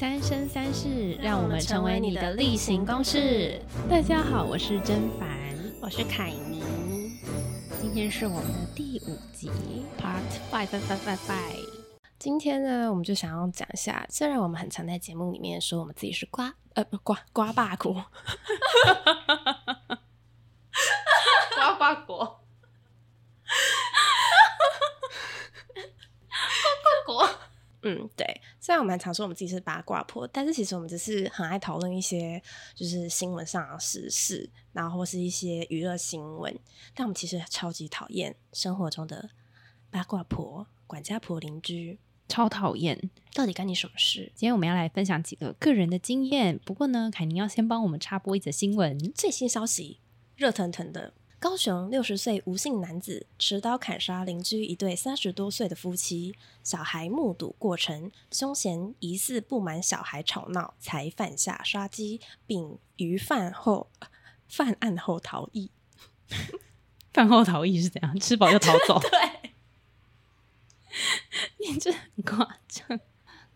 三生三世，让我们成为你的例行公事。大家好，我是甄凡，我是凯妮，今天是我们的第五集，Part Five Five Five Five。今天呢，我们就想要讲一下，虽然我们很常在节目里面说我们自己是瓜呃不瓜瓜霸国，瓜霸国，瓜国。嗯，对。虽然我们常说我们自己是八卦婆，但是其实我们只是很爱讨论一些就是新闻上的时事，然后或是一些娱乐新闻。但我们其实超级讨厌生活中的八卦婆、管家婆、邻居，超讨厌。到底干你什么事？今天我们要来分享几个个人的经验。不过呢，凯宁要先帮我们插播一则新闻，最新消息，热腾腾的。高雄六十岁吴姓男子持刀砍杀邻居一对三十多岁的夫妻，小孩目睹过程，凶嫌疑似不满小孩吵闹，才犯下杀机，并于饭后 犯案后逃逸。饭后逃逸是怎样？吃饱就逃走？对，你这很夸张。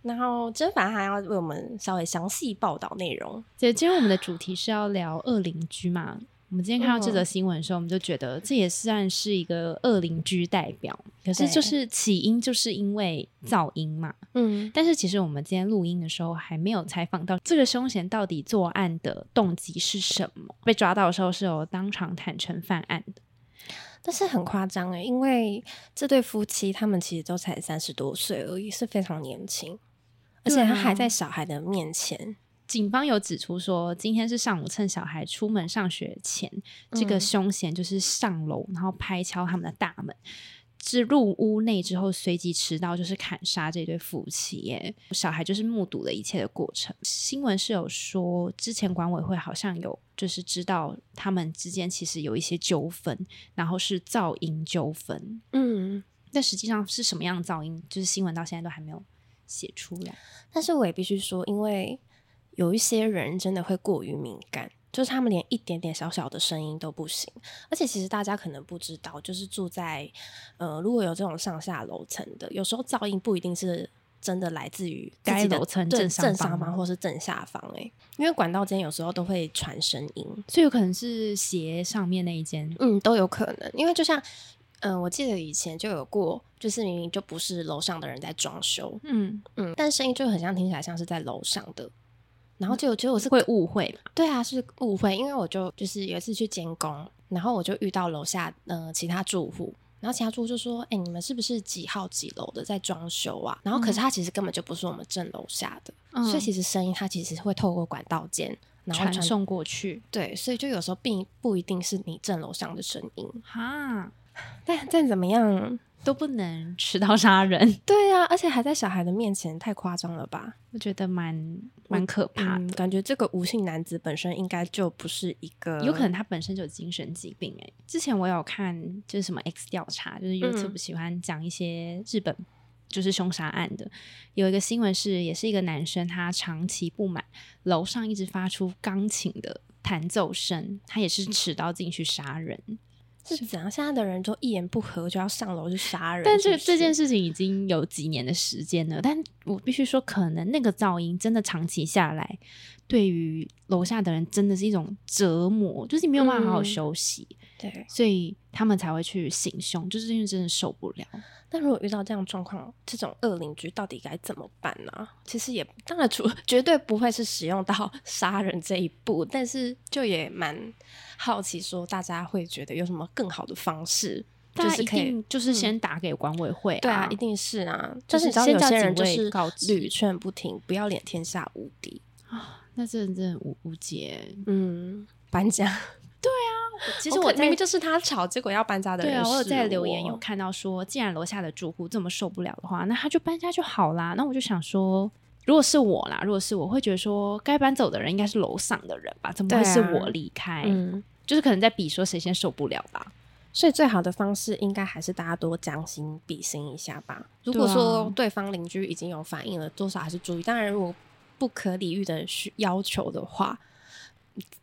然后甄凡还要为我们稍微详细报道内容。姐，今天我们的主题是要聊恶邻居嘛？我们今天看到这则新闻的时候，我们就觉得这也算是一个恶邻居代表。可是就是起因就是因为噪音嘛。嗯。但是其实我们今天录音的时候还没有采访到这个凶嫌到底作案的动机是什么。被抓到的时候是有当场坦诚犯案的，但是很夸张诶，因为这对夫妻他们其实都才三十多岁而已，是非常年轻，而且他还在小孩的面前。警方有指出说，今天是上午趁小孩出门上学前，这个凶嫌就是上楼，然后拍敲他们的大门，是入屋内之后，随即持刀就是砍杀这对夫妻。耶，小孩就是目睹了一切的过程。新闻是有说，之前管委会好像有就是知道他们之间其实有一些纠纷，然后是噪音纠纷。嗯，但实际上是什么样的噪音，就是新闻到现在都还没有写出来。但是我也必须说，因为。有一些人真的会过于敏感，就是他们连一点点小小的声音都不行。而且其实大家可能不知道，就是住在呃，如果有这种上下楼层的，有时候噪音不一定是真的来自于该楼层正正上方或是正下方哎，因为管道间有时候都会传声音，所以有可能是斜上面那一间，嗯，都有可能。因为就像嗯，我记得以前就有过，就是明明就不是楼上的人在装修，嗯嗯，但声音就很像听起来像是在楼上的。然后就觉得我是会误会，对啊，是误会，因为我就就是有一次去监工，然后我就遇到楼下呃其他住户，然后其他住户就说：“哎，你们是不是几号几楼的在装修啊？”然后可是他其实根本就不是我们正楼下的，所以其实声音它其实会透过管道间然后传送过去，对，所以就有时候并不一定是你正楼上的声音哈。但但怎么样。都不能持刀杀人，对啊，而且还在小孩的面前，太夸张了吧？我觉得蛮蛮可怕的，感觉这个无姓男子本身应该就不是一个，有可能他本身就有精神疾病哎。之前我有看就是什么 X 调查，就是 YouTube 喜欢讲一些日本就是凶杀案的，有一个新闻是，也是一个男生，他长期不满楼上一直发出钢琴的弹奏声，他也是持刀进去杀人。是怎样？现在的人就一言不合就要上楼去杀人。但这这件事情已经有几年的时间了。但我必须说，可能那个噪音真的长期下来，对于楼下的人真的是一种折磨，就是你没有办法好好休息。对，所以他们才会去行凶，就是因为真的受不了。那如果遇到这样状况，这种恶邻居到底该怎么办呢？其实也当然，除 绝对不会是使用到 杀人这一步，但是就也蛮好奇，说大家会觉得有什么更好的方式，就是可以，就是先打给管委会。对啊，一定是啊。但是你知道有些人就是屡劝不听，不要脸天下无敌啊，那真的真的无无解。嗯，搬家。对啊。其实我明明就是他吵，结果要搬家的人。对啊，我有在留言有看到说，既然楼下的住户这么受不了的话，那他就搬家就好啦。那我就想说，如果是我啦，如果是我会觉得说，该搬走的人应该是楼上的人吧？怎么会是我离开？嗯，就是可能在比说谁先受不了吧。所以最好的方式应该还是大家多将心比心一下吧。如果说对方邻居已经有反应了，多少还是注意。当然，如果不可理喻的需要求的话。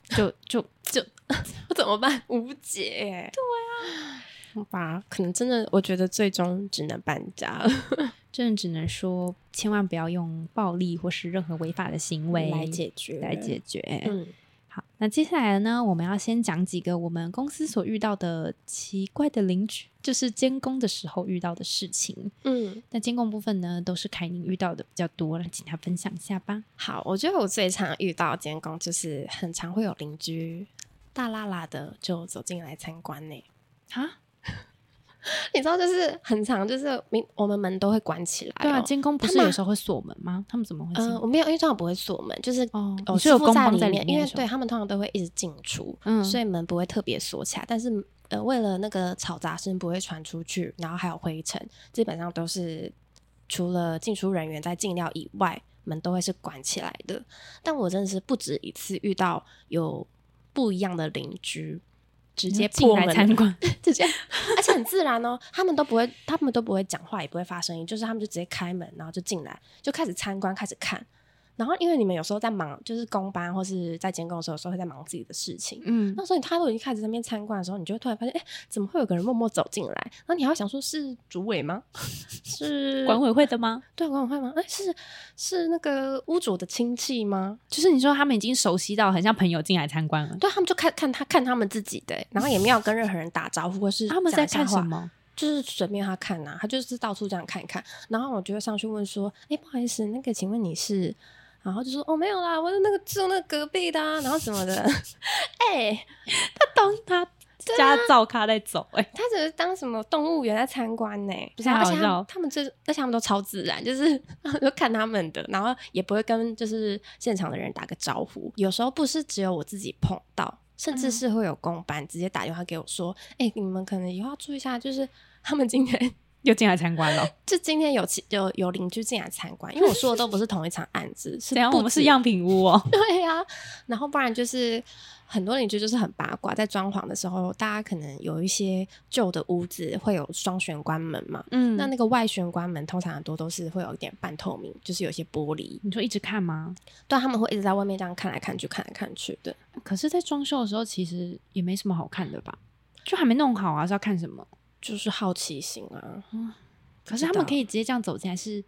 就就就 怎么办？无解。对啊，好吧，可能真的，我觉得最终只能搬家了。真的只能说，千万不要用暴力或是任何违法的行为来解决，来解决。嗯，好，那接下来呢，我们要先讲几个我们公司所遇到的奇怪的邻居，就是监工的时候遇到的事情。嗯，那监工部分呢，都是凯宁遇到的比较多，来请他分享一下吧。好，我觉得我最常遇到监工，就是很常会有邻居大拉拉的就走进来参观呢。啊，你知道，就是很长，就是明我们门都会关起来、哦。对啊，监工不是有时候会锁门吗？他们怎么会进？嗯、我没有，因为通常不会锁门，就是哦，哦，是有师傅在工帮在面，因为对他们通常都会一直进出，嗯所以门不会特别锁起来。但是呃，为了那个吵杂声不会传出去，然后还有灰尘，基本上都是除了进出人员在进料以外，门都会是关起来的。但我真的是不止一次遇到有不一样的邻居。直接进破门来参观，直接，而且很自然哦，他们都不会，他们都不会讲话，也不会发声音，就是他们就直接开门，然后就进来，就开始参观，开始看。然后因为你们有时候在忙，就是公班或是在监工的时候，有时候会在忙自己的事情。嗯，那时候他都已经开始在那边参观的时候，你就会突然发现，哎，怎么会有个人默默走进来？然后你还要想说，是主委吗？是管委会的吗？对管委会吗？哎，是是那个屋主的亲戚吗？就是你说他们已经熟悉到很像朋友进来参观了，对他们就看看他看他们自己的，然后也没有跟任何人打招呼，或是他们在看什么？就是随便他看呐、他就是到处这样看一看，然后我就会上去问说：“哎、不好意思，那个请问你是？”然后就说：“哦，没有啦，我是那个住那个隔壁的、啊，然后什么的。哎，他当他 家照咖在走、哎、他只是当什么动物园在参观呢、不是啊，而且他们这，而且他们都超自然，就是 就看他们的，然后也不会跟就是现场的人打个招呼。有时候不是只有我自己碰到，甚至是会有公班直接打电话给我说：“哎、你们可能以后要注意一下，就是他们今天。”又进来参观了。就今天有有有邻居进来参观，因为我说的都不是同一场案子，是我们是样品屋哦。对呀、然后不然就是很多邻居就是很八卦，在装潢的时候，大家可能有一些旧的屋子会有双玄关门嘛，嗯那那个外玄关门通常很多都是会有一点半透明，就是有一些玻璃，你说一直看吗？对，他们会一直在外面这样看来看去，看来看去的。可是，在装修的时候，其实也没什么好看的吧？就还没弄好啊，是要看什么？就是好奇心啊，可是他们可以直接这样走进来，是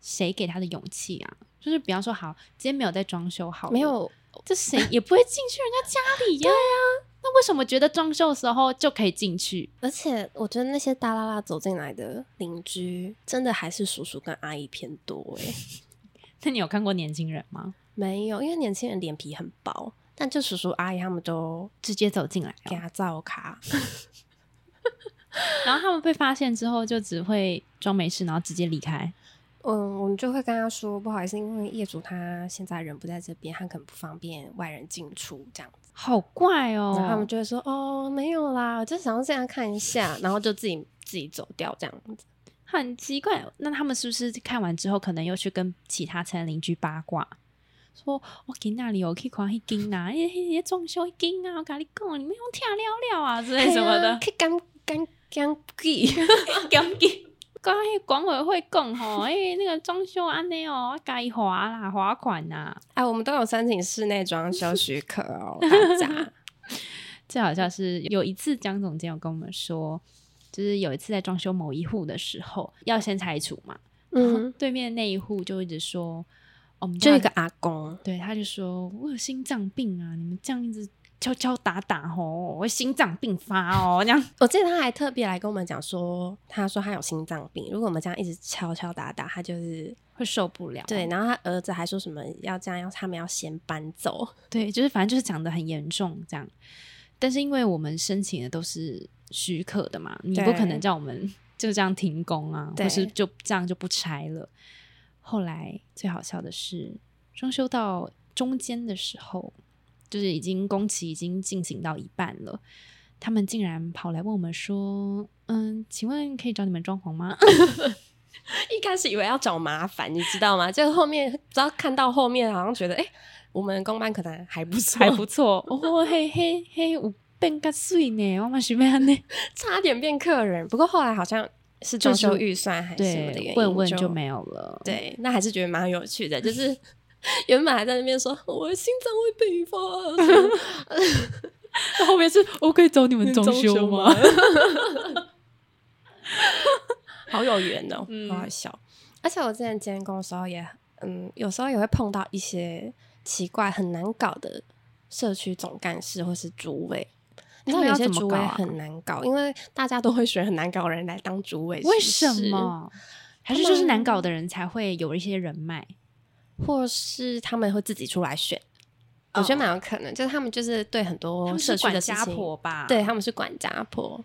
谁给他的勇气啊？就是比方说，好，今天没有在装修好，没，有这谁也不会进去人家家里呀、对呀、那为什么觉得装修的时候就可以进去？而且我觉得那些大啦啦走进来的邻居，真的还是叔叔跟阿姨偏多哎、那你有看过年轻人吗？没有，因为年轻人脸皮很薄，但就叔叔阿姨他们都直接走进来哦、给他造卡。然后他们被发现之后，就只会装没事，然后直接离开。嗯，我们就会跟他说不好意思，因为业主他现在人不在这边，他可能不方便外人进出这样子。好怪哦！然后他们就会说哦，没有啦，我就想要这样看一下，然后就自己自己走掉这样子。很奇怪，那他们是不是看完之后，可能又去跟其他层邻居八卦，说我给那里有去看迄间呐，迄迄迄装修迄间啊，我跟你讲，你们用听了了啊之类什么的，可以干干干记。讲紧。刚迄管委会讲吼，诶、那个装修安尼哦，该罚啦，罚款呐。哎，我们都有申请室内装修许可哦，大家。最好笑是有一次江总监有跟我们说，就是有一次在装修某一户的时候，要先拆除嘛，嗯，对面那一户就一直说，哦我们家就一个阿公，对，他就说我有心脏病啊，你们这样一直敲敲打打哦，我会心脏病发哦，这样我记得他还特别来跟我们讲说，他说他有心脏病，如果我们这样一直敲敲打打，他就是会受不了。对。然后他儿子还说什么要这样，要他们要先搬走。对，就是反正就是讲的很严重这样。但是因为我们申请的都是许可的嘛，你不可能叫我们 就这样停工啊，对或是就这样就不拆了。后来最好笑的是，装修到中间的时候，就是已经工期已经进行到一半了，他们竟然跑来问我们说：“嗯，请问可以找你们装潢吗？” 一开始以为要找麻烦，你知道吗？就后面只要看到后面，好像觉得哎、诶我们公班可能还不错，还不错哦，嘿嘿嘿，有变个碎呢，我们是要安呢。差点变客人。不过后来好像是装修预算还是什么的原，因，问问就就没有了。对，那还是觉得蛮有趣的，就是原本还在那边说我的心脏会病发，后面是我可以找你们装修吗？？好有缘哦，嗯好好笑。而且我之前监工的时候也，嗯，有时候也会碰到一些奇怪、很难搞的社区总干事或是主委。你知道有些主委很难搞，因为大家都会选很难搞的人来当主委，为？什么？还是就是难搞的人才会有一些人脉？或是他们会自己出来选？我觉得蛮有可能，就是他们就是对很多社区的事情婆吧？对，他们是管家婆。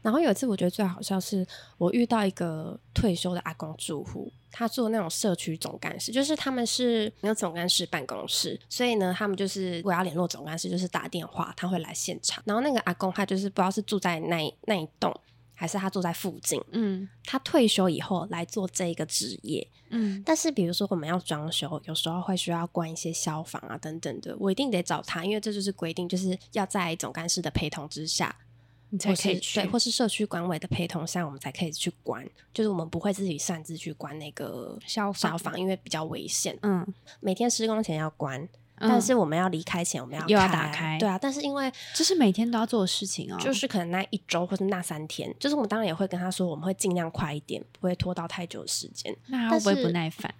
然后有一次，我觉得最好笑是我遇到一个退休的阿公住户，他做那种社区总干事，就是他们是没有总干事办公室，所以呢，他们就是我要联络总干事，就是打电话，他会来现场。然后那个阿公他就是不知道是住在那一那一栋，还是他住在附近。嗯他退休以后来做这一个职业，嗯，但是比如说我们要装修，有时候会需要关一些消防啊等等的，我一定得找他，因为这就是规定，就是要在总干事的陪同之下，你才可以去对，或是社区管委的陪同下，我们才可以去关。就是我们不会自己擅自去关那个消防消防，因为比较危险。嗯，每天施工前要关，嗯但是我们要离开前我们要又要打开对啊，但是因为这是每天都要做的事情哦。就是可能那一周或者那三天，就是我们当然也会跟他说，我们会尽量快一点，不会拖到太久的时间。那他会不会不耐烦？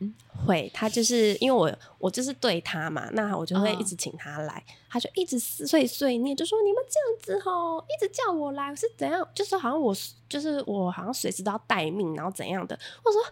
会，他就是因为我我就是对他嘛，那我就会嗯一直请他来，他就一直碎碎念，就说你们这样子吼，一直叫我来，我是怎样，就是好像我就是我好像随时都要待命，然后怎样的。我说，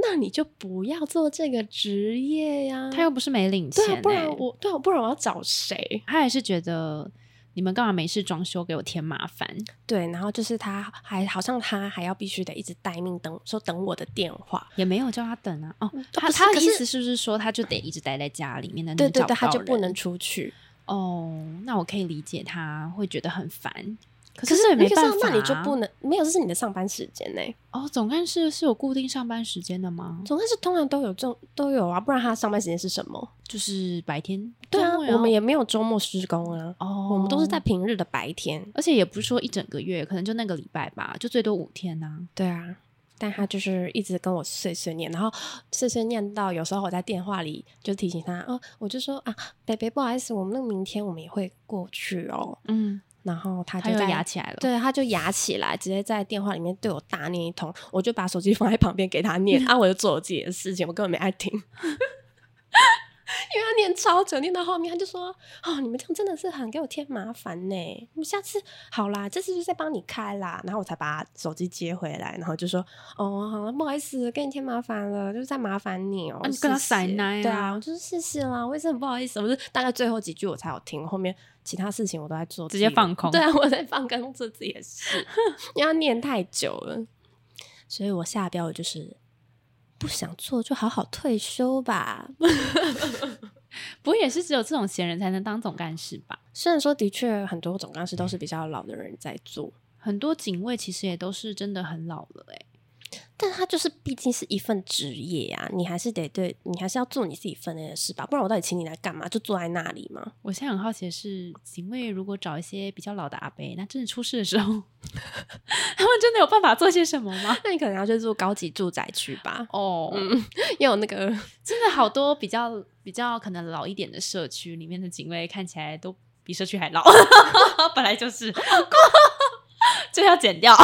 那你就不要做这个职业呀、他又不是没领钱、对啊，不然欸我对啊，不然我要找谁？他还是觉得你们干嘛没事装修给我添麻烦？对，然后就是他还好像他还要必须得一直待命等说等我的电话，也没有叫他等啊。哦，他他的意思是不是说他就得一直待在家里面的？对对对，他就不能出去。哦。那我可以理解他会觉得很烦，可可是也没那个办法、啊那你就不能没有，这是你的上班时间呢、哦。总干事是有固定上班时间的吗？总干事通常都有这都有啊，不然他上班时间是什么？就是白天？对啊，我们也没有周末施工啊，哦，我们都是在，平日的白天。而且也不是说一整个月，可能就那个礼拜吧，就最多五天呐、对啊，但他就是一直跟我碎碎念，然后碎碎念到有时候我在电话里就提醒他，哦，我就说啊，北北不好意思，我们那个明天我们也会过去哦。嗯，然后他就在压起来了。对，他就压起来，直接在电话里面对我大念一通，我就把手机放在旁边给他念，啊，我就做我自己的事情，我根本没爱听。因为他念超久，念到后面他就说：“哦，你们这样真的是很给我添麻烦呢。你们下次好啦，这次就再帮你开啦。”然后我才把手机接回来，然后就说：“哦，好了，不好意思，给你添麻烦了，就是再麻烦你哦。啊你跟他塞奶啊对啊，我就是谢谢啦，我也是很不好意思，我是大概最后几句我才有听，后面其他事情我都在做，直接放空对啊，我在放空做自己的事，因为要念太久了，所以我下标的就是不想做就好好退休吧。不过也是只有这种闲人才能当总干事吧？虽然说的确很多总干事都是比较老的人在做，很多警卫其实也都是真的很老了哎、但他就是毕竟是一份职业啊，你还是得对你还是要做你自己分内的事吧，不然我到底请你来干嘛？就坐在那里吗？我现在很好奇的是，警卫如果找一些比较老的阿伯，那真的出事的时候，他们真的有办法做些什么吗？那你可能要去住高级住宅区吧，哦，要有那个 真的好多比较比较可能老一点的社区里面的警卫看起来都比社区还老，本来就是，这要剪掉。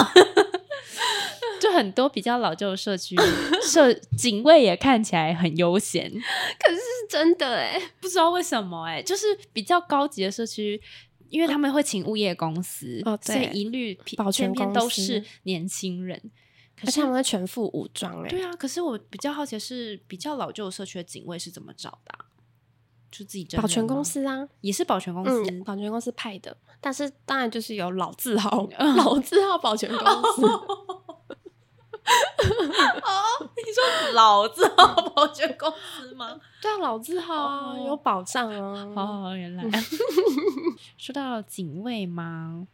就很多比较老旧的社区，社警卫也看起来很悠闲，可是是真的哎、不知道为什么哎、就是比较高级的社区，因为他们会请物业公司，哦所以一律保全都是年轻人。可是他们会全副武装哎、对啊，可是我比较好奇的是，比较老旧的社区的警卫是怎么找的啊、就自己真保全公司啊，也是保全公司，嗯，保全公司派的，但是当然就是有老字号，嗯 老字号保全公司。你说老字号保全公司吗？对啊，老字号啊，哦有保障啊。哦，原来 说到警卫吗？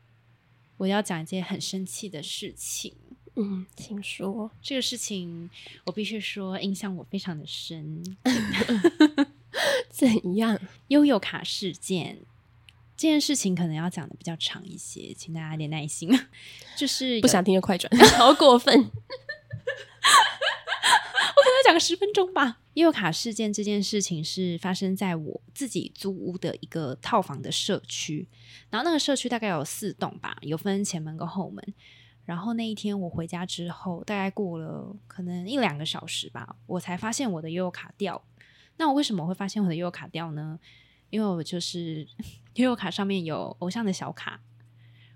我要讲一件很生气的事情。嗯，请说。这个事情我必须说印象我非常的深。怎样？悠游卡事件这件事情可能要讲的比较长一些，请大家有点耐心。就是有不想听就快转，好过分。再讲个十分钟吧。悠游卡事件这件事情是发生在我自己租屋的一个套房的社区，然后那个社区大概有四栋吧，有分前门跟后门。然后那一天我回家之后，大概过了可能一两个小时吧，我才发现我的悠游卡掉。那我为什么会发现我的悠游卡掉呢？因为我就是 悠游卡上面有偶像的小卡，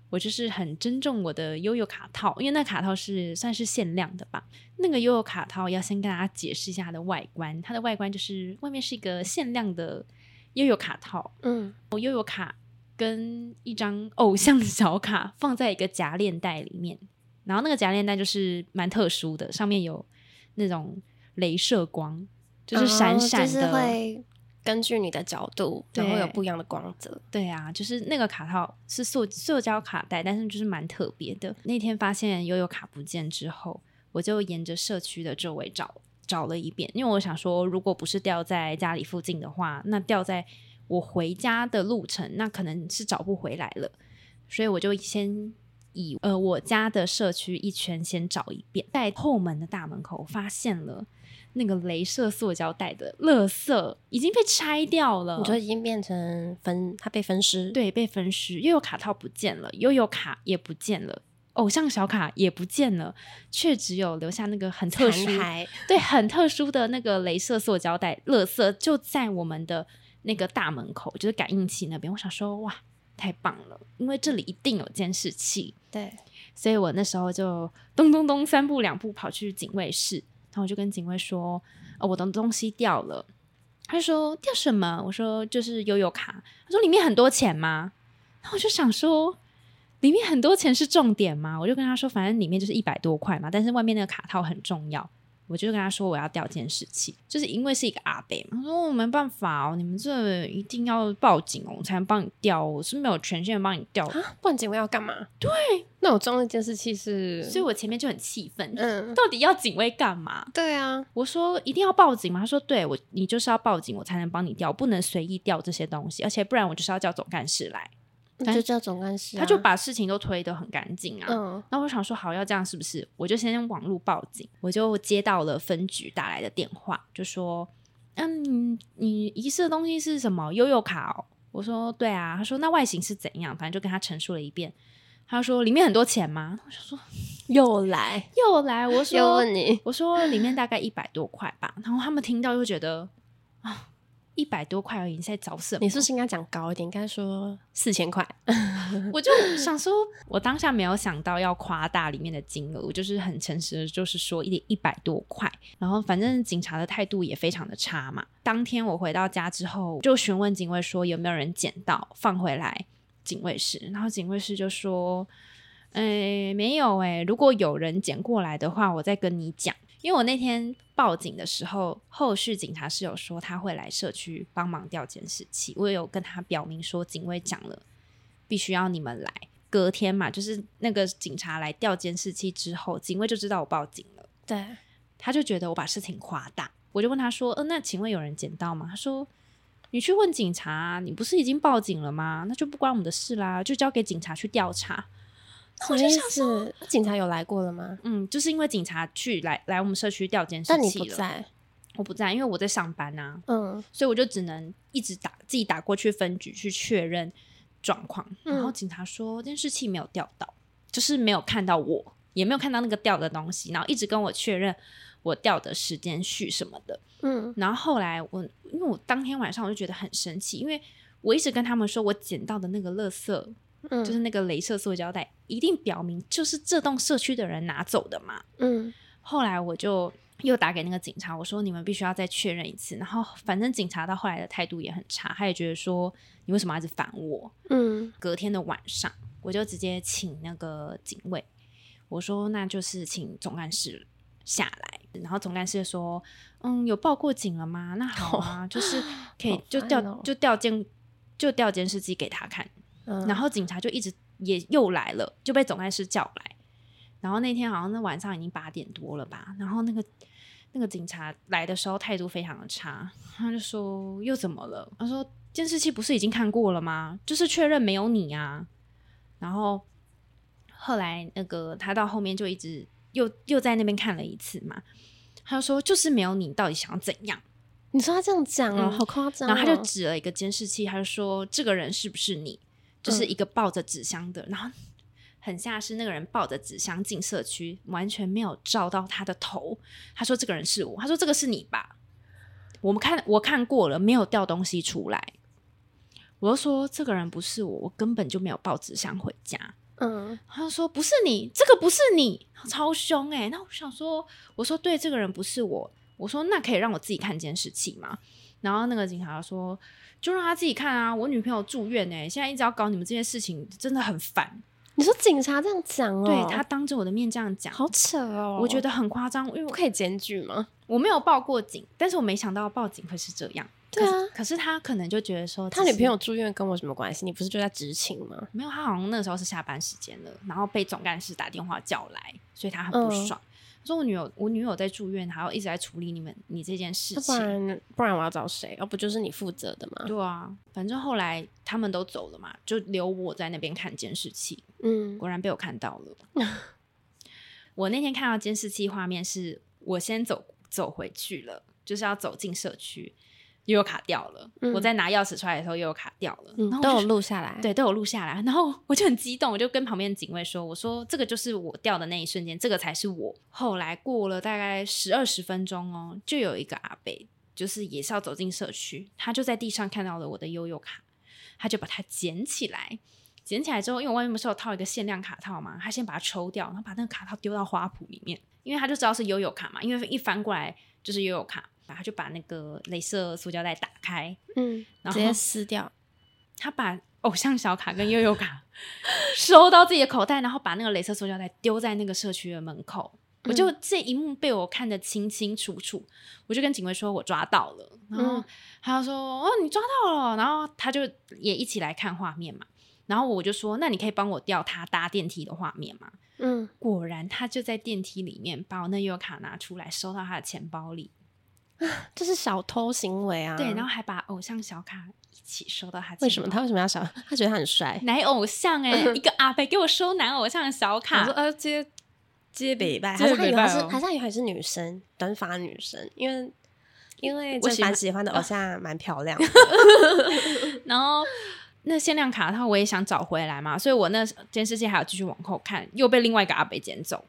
我就是很珍重我的悠悠卡套，因为那卡套是算是限量的吧。那个悠悠卡套要先跟大家解释一下它的外观，它的外观就是外面是一个限量的悠悠卡套，嗯，我悠悠卡跟一张偶像小卡放在一个夹链袋里面，然后那个夹链袋就是蛮特殊的，上面有那种镭射光，就是闪闪哦就是的。会根据你的角度，然后有不一样的光泽。对啊，就是那个卡套是塑塑胶卡带，但是就是蛮特别的。那天发现悠悠卡不见之后，我就沿着社区的周围找找了一遍，因为我想说，如果不是掉在家里附近的话，那掉在我回家的路程，那可能是找不回来了。所以我就先以呃我家的社区一圈先找一遍，在后门的大门口发现了那个镭射塑胶袋的垃圾已经被拆掉了，你说已经变成分，它被分尸。，对，被分尸，又有卡套不见了，又有卡也不见了，偶像小卡也不见了，却只有留下那个很特殊。对，很特殊的那个镭射塑胶袋，垃圾就在我们的那个大门口，就是感应器那边。我想说，哇，太棒了，因为这里一定有监视器，对，所以我那时候就咚咚咚三步两步跑去警卫室，然后我就跟警卫说：“呃，我的东西掉了。”他就说：“掉什么？”我说：“就是悠悠卡。”他说：“里面很多钱吗？”然后我就想说，里面很多钱是重点吗？我就跟他说：“反正里面就是一百多块嘛，但是外面那个卡套很重要。”我就跟他说我要调监视器，就是因为是一个阿伯嘛。他说我没办法哦，你们这一定要报警哦，我才能帮你调哦，我是没有权限帮你调的。啊，不然警卫要干嘛？对，那我装的监视器是，所以我前面就很气愤，嗯，到底要警卫干嘛？对啊，我说一定要报警吗？他说对，我你就是要报警，我才能帮你调，不能随意调这些东西，而且不然我就是要叫总干事来。那就叫总干事啊、他就把事情都推得很干净啊。嗯然后我想说，好要这样是不是？我就先网络报警，我就接到了分局打来的电话，就说：“嗯，你你遗失的东西是什么？悠悠卡哦。”我说：“对啊。”他说：“那外形是怎样？”反正就跟他陈述了一遍。他说：“里面很多钱吗？”我就说 又来：“又来。”我又说问你：“我说里面大概一百多块吧。”然后他们听到就觉得啊，一百多块而已，你在找什么？你是不是应该讲高一点？应该说四千块。我就想说，我当下没有想到要夸大里面的金额，我就是很诚实的，就是说一一百多块。然后反正警察的态度也非常的差嘛。当天我回到家之后，就询问警卫说有没有人捡到放回来警卫室，然后警卫室就说，诶、没有诶、如果有人捡过来的话，我再跟你讲。因为我那天报警的时候，后续警察是有说他会来社区帮忙调监视器，我有跟他表明说警卫讲了。必须要你们来。隔天嘛，就是那个警察来调监视器之后，警卫就知道我报警了，对，他就觉得我把事情夸大。我就问他说：“呃，那请问有人捡到吗？”他说：“你去问警察啊，你不是已经报警了吗？那就不关我们的事啦，就交给警察去调查。什么意思？警察有来过了吗？”嗯，就是因为警察去来来我们社区调监视但你器了，不在。我不在，因为我在上班啊，嗯所以我就只能一直打自己打过去分局去确认状况。然后警察说监视器没有调到，就是没有看到我，也没有看到那个掉的东西，然后一直跟我确认我掉的时间序什么的。嗯然后后来我因为我当天晚上我就觉得很生气，因为我一直跟他们说我捡到的那个垃圾。嗯，就是那个镭射塑胶袋，一定表明就是这栋社区的人拿走的嘛。嗯后来我就又打给那个警察，我说你们必须要再确认一次。然后反正警察到后来的态度也很差，他也觉得说你为什么要一直烦我？嗯隔天的晚上，我就直接请那个警卫，我说那就是请总干事下来。然后总干事说，嗯，有报过警了吗？那好啊，就是可以就调、哦就调监就调监视器给他看。嗯，然后警察就一直也又来了，就被总干事叫来。然后那天好像那晚上已经八点多了吧，然后那个那个警察来的时候态度非常的差，他就说又怎么了？他说监视器不是已经看过了吗？就是确认没有你啊。然后后来那个他到后面就一直又又在那边看了一次嘛，他就说就是没有你，到底想要怎样？你说他这样讲哦，嗯好夸张哦。然后他就指了一个监视器，他就说这个人是不是你？就是一个抱着纸箱的，然后很像是那个人抱着纸箱进社区，完全没有照到他的头。他说这个人是我，他说这个是你吧？我们看我看过了，没有掉东西出来。我就说这个人不是我，我根本就没有抱纸箱回家。嗯，他就说不是你，这个不是你，超凶哎、那我想说，我说对，这个人不是我。我说那可以让我自己看监视器吗？然后那个警察说就让他自己看啊，我女朋友住院哎、现在一直要搞你们这些事情，真的很烦。你说警察这样讲哦，对他当着我的面这样讲，好扯哦，我觉得很夸张，因为我不可以检举吗？我没有报过警，但是我没想到报警会是这样。对啊可是他可能就觉得说他女朋友住院跟我什么关系？你不是就在执勤吗？没有，他好像那时候是下班时间了，然后被总干事打电话叫来，所以他很不嗯爽。他说我女友，我女友在住院，还要一直在处理你们你这件事情不情。然不然我要找谁？要不就是你负责的嘛？对啊，反正后来他们都走了嘛，就留我在那边看监视器。嗯，果然被我看到了。我那天看到监视器画面是，我先走走回去了，就是要走进社区，又有卡掉了。嗯我在拿钥匙出来的时候又有卡掉了，嗯都有然后都有录下来。，对，都有录下来。然后我就很激动，我就跟旁边的警卫说：“我说这个就是我掉的那一瞬间，这个才是我。”后来过了大概十二十分钟哦，就有一个阿北，就是也是要走进社区，他就在地上看到了我的悠悠卡，他就把它捡起来。捡起来之后，因为我外面不是有套一个限量卡套嘛，他先把它抽掉，然后把那个卡套丢到花圃里面，因为他就知道是悠悠卡嘛，因为一翻过来就是悠悠卡，他就把那个镭射塑胶袋打开，嗯，然后直接撕掉。他把偶像小卡跟悠悠卡 收到自己的口袋，然后把那个镭射塑胶袋丢在那个社区的门口。我就这一幕被我看得清清楚楚，我就跟警卫说我抓到了，然后嗯他就说哦你抓到了，然后他就也一起来看画面嘛，然后我就说那你可以帮我调他搭电梯的画面吗？嗯，果然他就在电梯里面把我那悠悠卡拿出来，收到他的钱包里，这是小偷行为啊。对，然后还把偶像小卡一起收到他。为什么他为什么要小？他觉得他很帅。男偶像哎、一个阿伯给我收男偶像的小我卡说，呃，接接北拜，接还是他以为他是，北拜哦还是他以为他是女生，短发女生，因为因为我喜欢正凡喜欢的偶像蛮漂亮的。然后那限量卡套我也想找回来嘛，所以我那监视器还要继续往后看，又被另外一个阿伯捡走。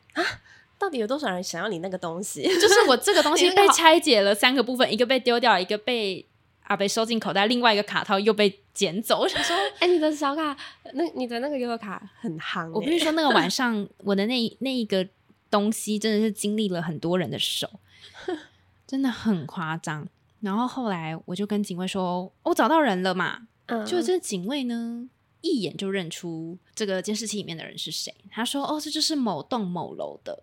到底有多少人想要你那个东西？就是我这个东西 被拆解了三个部分，一个被丢掉，一个被啊被收进口袋，另外一个卡套又被捡走。我想说，哎、你的小卡，那你的那个悠悠卡很夯、我必须说，那个晚上我的那一那一个东西真的是经历了很多人的手，真的很夸张。然后后来我就跟警卫说，我找到人了嘛，嗯，就这警卫呢，一眼就认出这个监视器里面的人是谁。他说：“哦，这就是某栋某楼的。”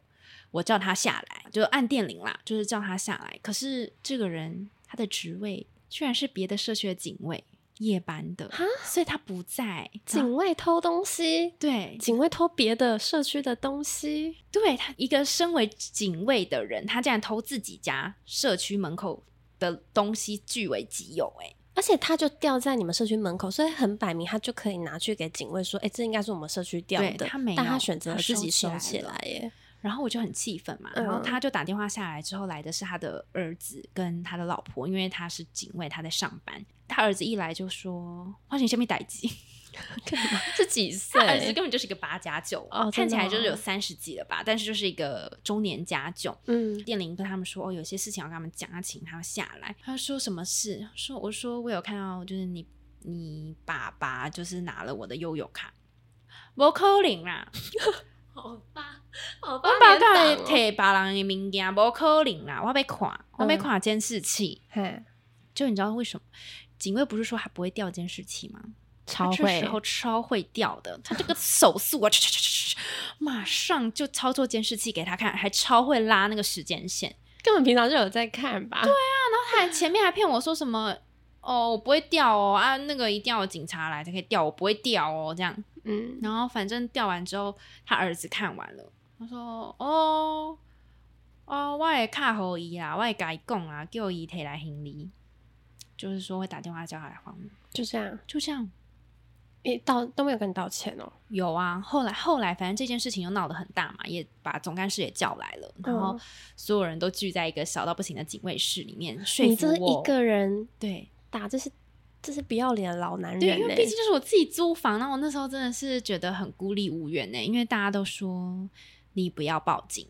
我叫他下来，就按电铃啦，就是叫他下来。可是这个人他的职位居然是别的社区的警卫，夜班的哈，所以他不在。警卫偷东西，对警卫偷别的社区的东西，对他一个身为警卫的人，他竟然偷自己家社区门口的东西据为己有、欸，而且他就掉在你们社区门口，所以很摆明，他就可以拿去给警卫说：“哎、这应该是我们社区掉的。”他没有但他选择了自己收起来耶。然后我就很气愤嘛，然后嗯他就打电话下来之后来的是他的儿子跟他的老婆，因为他是警卫，他在上班。他儿子一来就说：“花钱下面逮鸡。这几”岁他儿子根本就是一个八加九，哦看起来就是有三十几了吧，但是就是一个中年加九。嗯，店铃跟他们说：“哦，有些事情要跟他们讲，他请他下来。”他说：“什么事？”说：“我说我有看到，就是你你爸爸就是拿了我的悠游卡，不扣零啦。” 好吧，好吧我爸到底摕别人的物件，无可能啦！我要看，我要看监视器。嘿，就你知道为什么？警卫不是说他不会调监视器吗？超会他这时候超会调的，他这个手速啊，马上就操作监视器给他看，还超会拉那个时间线。根本平常就有在看吧？对啊，然后他还前面还骗我说什么？哦，我不会调哦啊，那个一定要有警察来才可以调，我不会调哦，这样。嗯，然后反正调完之后，他儿子看完了，他说：“哦哦，我也卡好伊啦，我会甲伊讲啊，叫伊摕来行李，就是说会打电话叫他来还我。就这样，”就这样，一道都没有跟你道歉哦。有啊。后来后来，反正这件事情又闹得很大嘛，也把总干事也叫来了，然后嗯所有人都聚在一个小到不行的警卫室里面说你。一个人对打这些这是不要脸的老男对，人对、因为毕竟就是我自己租房，那我那时候真的是觉得很孤立无援呢、因为大家都说你不要报警，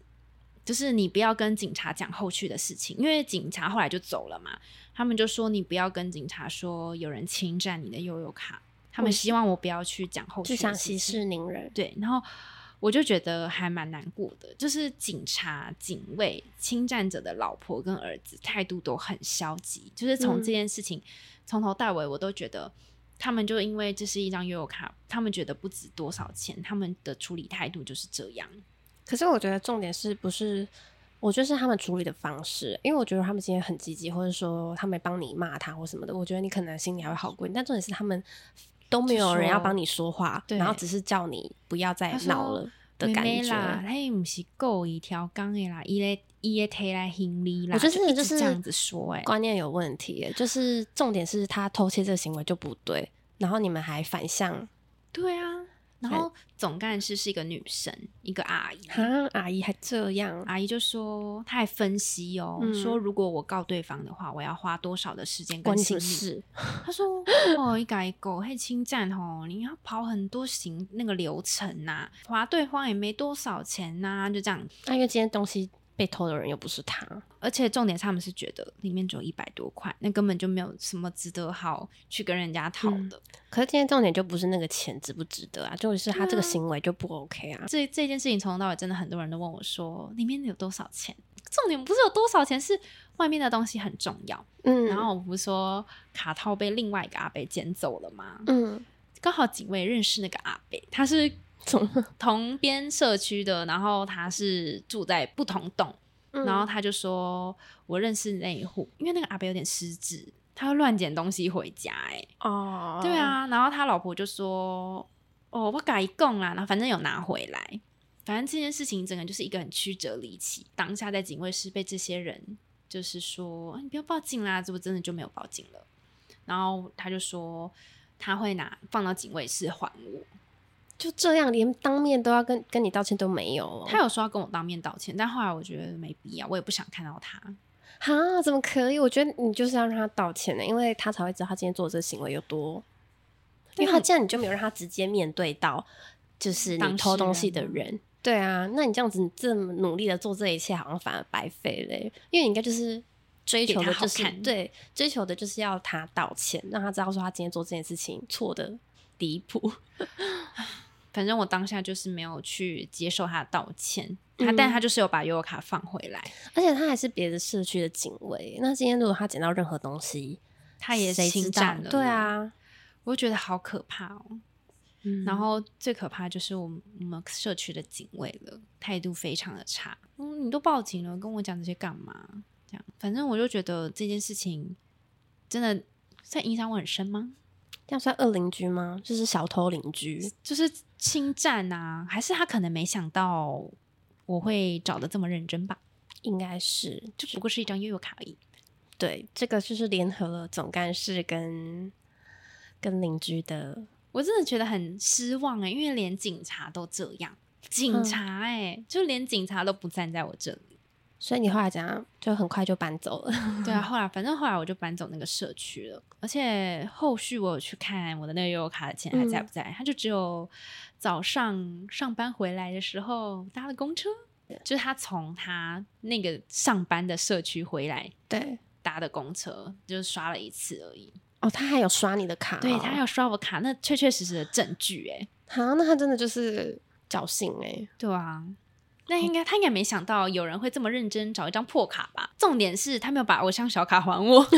就是你不要跟警察讲后续的事情，因为警察后来就走了嘛，他们就说你不要跟警察说有人侵占你的悠游卡，他们希望我不要去讲后续就想的事情息事宁人。对，然后我就觉得还蛮难过的，就是警察、警卫、侵占者的老婆跟儿子态度都很消极，就是从这嗯件事情从、头到尾，我都觉得他们就因为这是一张悠游卡，他们觉得不值多少钱，他们的处理态度就是这样。可是我觉得重点是不是？我觉得是他们处理的方式，因为我觉得他们今天很积极，或者说他们帮你骂他或什么的，我觉得你可能心里还会好过。但重点是他们都没有人要帮你说话，对然后只是叫你不要再闹了的感妹妹啦，觉。他也不是故意调岗的啦，伊咧伊咧推来行李啦，我觉得就一就是这样子说、欸，哎，观念有问题耶，就是重点是他偷窃这个行为就不对，然后你们还反向，对啊。然后总干事是一个女生，一个阿姨，哈，阿姨还这样，阿姨就说，她还分析哦，嗯说如果我告对方的话，我要花多少的时间跟心力？么事？她说，哦，一改狗嘿侵占哦，你要跑很多行那个流程呐、划对方也没多少钱呐、就这样。那、因为今天东西被偷的人又不是他，而且重点是他们是觉得里面只有一百多块，那根本就没有什么值得好去跟人家讨嗯的。可是今天重点就不是那个钱值不值得啊，重点是他这个行为就不 OK 啊。这这件事情从头到尾真的很多人都问我说，里面有多少钱？重点不是有多少钱，是外面的东西很重要。嗯，然后我不是说卡套被另外一个阿北捡走了吗？嗯，刚好警卫认识那个阿北，他是怎么？同边社区的，然后他是住在不同栋，嗯然后他就说我认识那一户，因为那个阿伯有点失智，他会乱捡东西回家、欸，哦，对，啊，然后他老婆就说：“哦，我改供啦，然后反正有拿回来。反正这件事情整个就是一个很曲折离奇。当下在警卫室被这些人就是说：‘你不要报警啦！’这不真的就没有报警了。然后他就说他会拿放到警卫室还我。就这样，连当面都要跟跟你道歉都没有哦。他有说要跟我当面道歉，但后来我觉得没必要，我也不想看到他。哈，怎么可以？我觉得你就是要让他道歉呢，因为他才会知道他今天做这个行为有多。因为他这样，你就没有让他直接面对到，就是你偷东西的人。对啊，那你这样子，你这么努力的做这一切，好像反而白费嘞。因为你应该就是追求的就是对，追求的就是要他道歉，让他知道说他今天做这件事情错的离谱。反正我当下就是没有去接受他的道歉，他、嗯但他就是有把悠游卡放回来，而且他还是别的社区的警卫。那今天如果他捡到任何东西，他也谁侵占了。对，啊，我就觉得好可怕哦。嗯然后最可怕就是我们我们社区的警卫了，态度非常的差。嗯，你都报警了，跟我讲这些干嘛？这样，反正我就觉得这件事情真的在影响我很深吗？这样算恶邻居吗？就是小偷邻居。就是侵占啊，还是他可能没想到我会找的这么认真吧？应该是，就不过是一张悠悠卡而已。对，这个就是联合了总干事跟跟邻居的，我真的觉得很失望哎、因为连警察都这样，警察哎、就连警察都不站在我这里。所以你后来怎样，就很快就搬走了。对啊，后来反正后来我就搬走那个社区了，而且后续我有去看我的那个悠游卡的钱还在不在，他就只有早上上班回来的时候搭了公车，就是他从他那个上班的社区回来对，搭的公车，就是刷了一次而已。哦，他还有刷你的卡、哦，对他还有刷我卡，那确确实实的证据哎、好，那他真的就是侥幸哎。对啊。那应该他应该没想到有人会这么认真找一张破卡吧？重点是他没有把偶像小卡还我，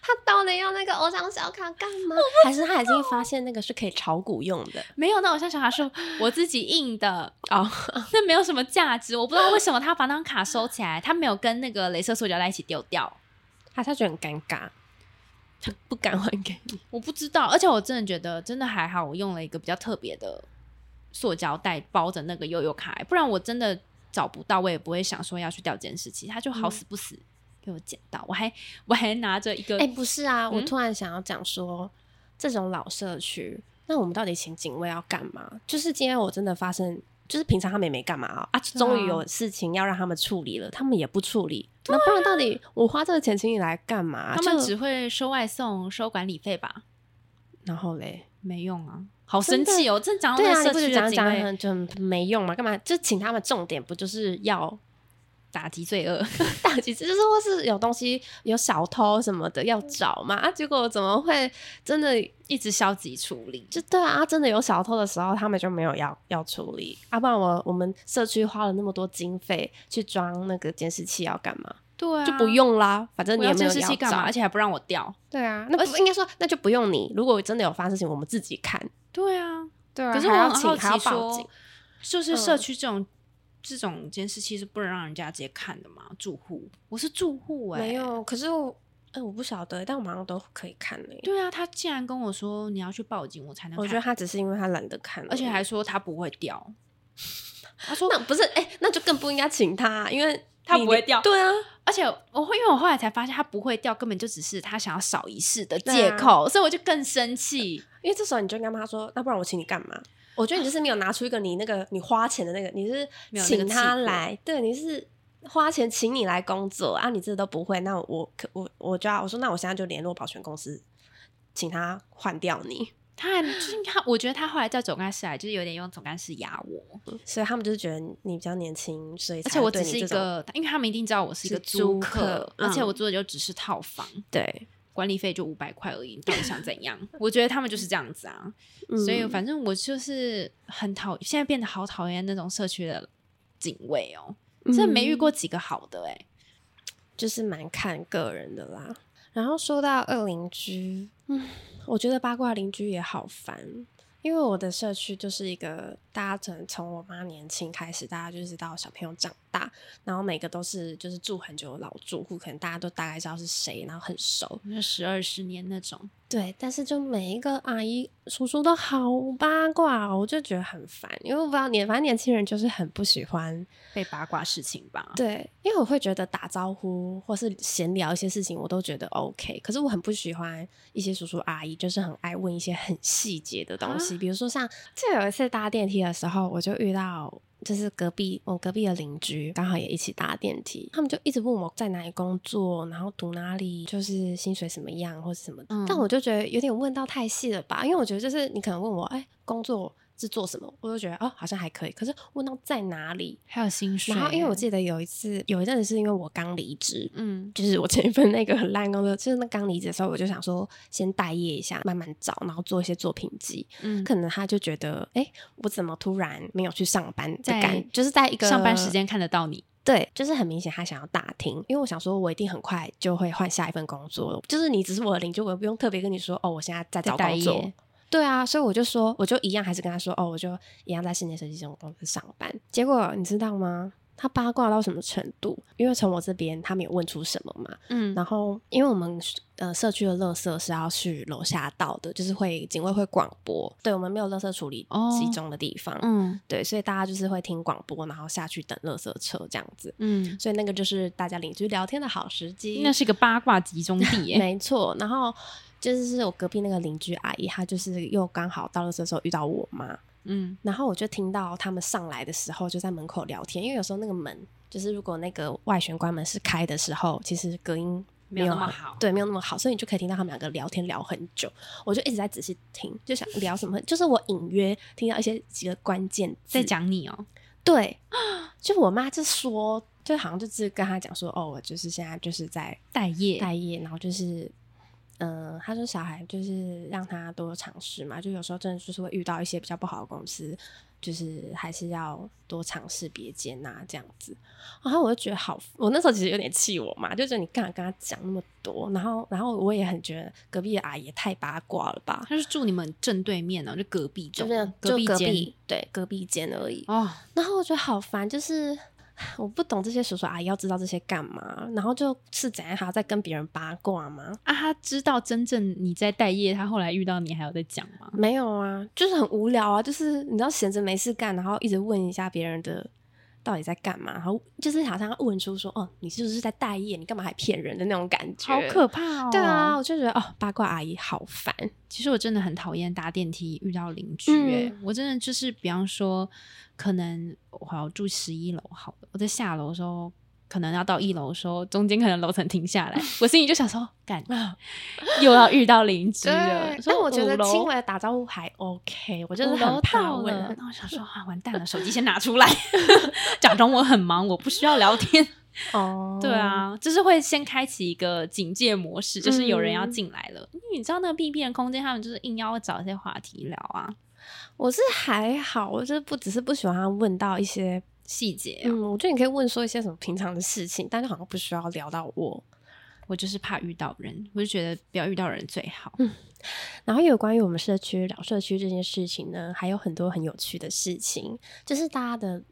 他到底要那个偶像小卡干嘛？还是他已经发现那个是可以炒股用的？没有，那偶像小卡是我自己印的，哦，那没有什么价值。我不知道为什么他把那张卡收起来，他没有跟那个镭射塑胶袋一起丢掉。他他觉得很尴尬，他不敢还给你。我不知道，而且我真的觉得真的还好，我用了一个比较特别的塑胶袋包着那个悠悠卡，不然我真的找不到，我也不会想说要去调监视器，他就好死不死给我捡到，我还我还拿着一个，哎、不是啊，我嗯突然想要讲说，这种老社区，那我们到底请警卫要干嘛？就是今天我真的发生就是平常他们也没干嘛啊，啊，终于有事情要让他们处理了，他们也不处理。那不然到底我花这个钱请你来干嘛？他们只会收外送、收管理费吧？然后嘞，没用啊，好生气哦！真讲到对啊，那社你不讲区警讲就没用嘛？干嘛？就请他们重点不就是要打击罪恶，打击，就是或是有东西有小偷什么的要找嘛？啊，结果怎么会真的一直消极处理。就对啊，真的有小偷的时候，他们就没有要要处理。啊，不然我我们社区花了那么多经费去装那个监视器，要干嘛？对啊，就不用啦，反正你要也没有监视器干嘛？找而且还不让我调。对啊，那不应该说那就不用你。如果真的有发生事情，我们自己看。对啊，对啊可是我很好奇说，就是社嗯区这种、这种监视器是不能让人家直接看的嘛？住户，我是住户哎、没。有。可是我，哎、我不晓得，但我马上都可以看嘞、对啊，他竟然跟我说你要去报警，我才能看。我觉得他只是因为他懒得看而且还说他不会掉。他说那不是哎、那就更不应该请他，因为 你他不会掉对啊，而且我会，因为我后来才发现他不会掉，根本就只是他想要少一事的借口，所以我就更生气。因为这时候你就跟他说，那不然我请你干嘛？我觉得你就是没有拿出一个你那个你花钱的那个，你是请他来，对，你是花钱请你来工作啊，你这都不会，那我可我我就要我说，那我现在就联络保全公司，请他换掉你。他还就是他，我觉得他后来叫总干事来，就是有点用总干事压我，所以他们就是觉得你比较年轻，所以而且我只是一个，因为他们一定知道我是一个是租租客而且嗯我租的就只是套房，对，管理费就五百块而已，你到底想怎样？我觉得他们就是这样子啊，所以嗯。反正我就是很讨，现在变得好讨厌那种社区的警卫哦，真的没遇过几个好的哎、就是蛮看个人的啦。然后说到二邻居，嗯，我觉得八卦邻居也好烦，因为我的社区就是一个大家可能从我妈年轻开始，大家就知道小朋友长大，然后每个都是就是住很久的老住户，可能大家都大概知道是谁，然后很熟。就十二十年那种，对，但是就每一个阿姨叔叔都好八卦哦，我就觉得很烦，因为我不知道年，反正年轻人就是很不喜欢被八卦事情吧。对，因为我会觉得打招呼或是闲聊一些事情，我都觉得 OK。可是我很不喜欢一些叔叔阿姨，就是很爱问一些很细节的东西，比如说像就有一次搭电梯的时候，我就遇到。就是隔壁我隔壁的邻居刚好也一起搭电梯，他们就一直问我在哪里工作，然后读哪里，就是薪水什么样或者什么的。嗯但我就觉得有点问到太细了吧，因为我觉得就是你可能问我，哎，工作是做什么，我就觉得哦好像还可以。可是问到在哪里，还有薪水欸，然后因为我记得有一次，有一阵子是因为我刚离职，嗯，就是我前一份那个很烂工作，就是那刚离职的时候，我就想说先待业一下，慢慢找，然后做一些作品集。嗯，可能他就觉得，哎、我怎么突然没有去上班？在感就是在一个上班时，间看得到你，对，就是很明显他想要打听，因为我想说，我一定很快就会换下一份工作。就是你只是我的邻居，我也不用特别跟你说，哦，我现在在找工作业。对啊，所以我就说，我就一样还是跟他说，哦，我就一样在室内设计这种公司上班。结果你知道吗？他八卦到什么程度？因为从我这边他没有问出什么嘛，嗯，然后因为我们呃社区的垃圾是要去楼下倒的，就是会警卫会广播，对我们没有垃圾处理哦集中的地方，嗯对，所以大家就是会听广播，然后下去等垃圾车这样子。嗯，所以那个就是大家邻居聊天的好时机。那是一个八卦集中地 耶，没错，然后就是是我隔壁那个邻居阿姨，她就是又刚好到了这时候遇到我妈，嗯。然后我就听到他们上来的时候就在门口聊天，因为有时候那个门就是如果那个外玄关门是开的时候，其实隔音没有那么好。对，没有那么好，所以你就可以听到他们两个聊天聊很久。我就一直在仔细听，就想聊什么，就是我隐约听到一些几个关键字。在讲你哦，对，就我妈就说，就好像就是跟他讲说，哦，我就是现在就是在待业，待业，然后就是，嗯、他说小孩就是让他多尝试嘛，就有时候真的就是会遇到一些比较不好的公司，就是还是要多尝试别间呐这样子。然后我就觉得好，我那时候其实有点气我嘛，就觉得你干嘛跟他讲那么多，然后然后我也很觉得隔壁的阿姨也太八卦了吧。他是住你们正对面哦，就隔壁就是就隔壁间隔壁对隔壁间而已，哦，然后我觉得好烦，就是我不懂这些叔叔阿姨要知道这些干嘛，然后就是怎样还要再跟别人八卦吗？啊，他知道真正你在待业，他后来遇到你还有在讲吗？没有啊，就是很无聊啊，就是你知道闲着没事干，然后一直问一下别人的到底在干嘛？然后就是好像要问出说，哦，你是不是在待业？你干嘛还骗人的那种感觉？好可怕哦！对啊，我就觉得哦，八卦阿姨好烦。其实我真的很讨厌搭电梯遇到邻居、欸，嗯我真的就是，比方说，可能我要住十一楼好了，我在下楼的时候，可能要到一楼的时候，中间可能楼层停下来，我心里就想说，干，又要遇到邻居了。说但我觉得轻微的打招呼还 OK，我就是五楼很怕到问了，。那我想说啊，完蛋了，手机先拿出来，假装我很忙，我不需要聊天。哦，对，啊，就是会先开启一个警戒模式，就是有人要嗯进来了。因为你知道那个 B B 的空间，他们就是硬要找一些话题聊啊，我是还好，我就是不只是不喜欢问到一些，细节、啊。嗯，我觉得你可以问说一些什么平常的事情，但是好像不需要聊到我。我就是怕遇到人，我就觉得不要遇到人最好。然后有关于我们社区聊社区这件事情呢，还有很多很有趣的事情，就是大家的，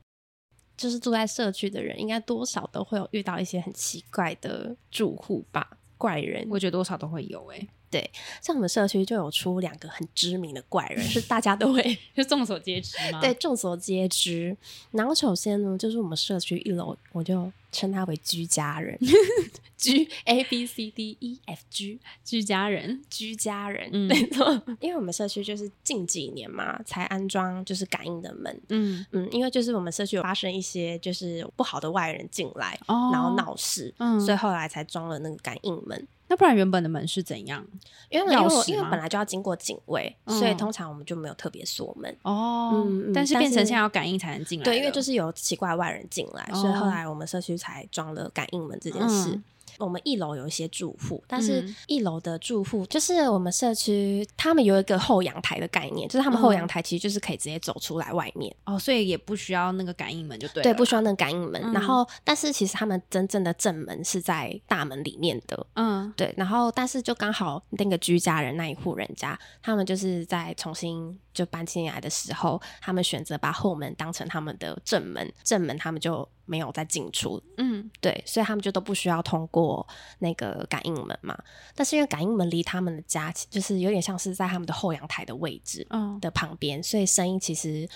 就是住在社区的人，应该多少都会有遇到一些很奇怪的住户吧，怪人。我觉得多少都会有诶、像我们社区就有出两个很知名的怪人，是大家都会 就众所皆知吗？对，众所皆知。然后首先呢，就是我们社区一楼，我就称他为居家人，G A B C D E F G 居家人，居家人，嗯没错。因为我们社区就是近几年嘛，才安装就是感应的门。嗯，嗯，因为就是我们社区有发生一些就是不好的外人进来，哦然后闹事，嗯所以后来才装了那个感应门。那不然原本的门是怎样？因为因为因为本来就要经过警卫，嗯所以通常我们就没有特别锁门。哦，但是变成现在要感应才能进来，对，因为就是有奇怪外人进来，所以后哦来我们社区才装了感应门这件事。嗯我们一楼有一些住户，但是嗯。一楼的住户就是我们社区，他们有一个后阳台的概念，就是他们后阳嗯台其实就是可以直接走出来外面，哦，所以也不需要那个感应门就对了。对，不需要那个感应门。嗯。然后，但是其实他们真正的正门是在大门里面的，嗯。对，然后但是就刚好那个居家人那一户人家，他们就是在重新就搬进来的时候，他们选择把后门当成他们的正门，正门他们就没有再进出，嗯对，所以他们就都不需要通过那个感应门嘛。但是因为感应门离他们的家就是有点像是在他们的后阳台的位置嗯的旁边，所以声音其实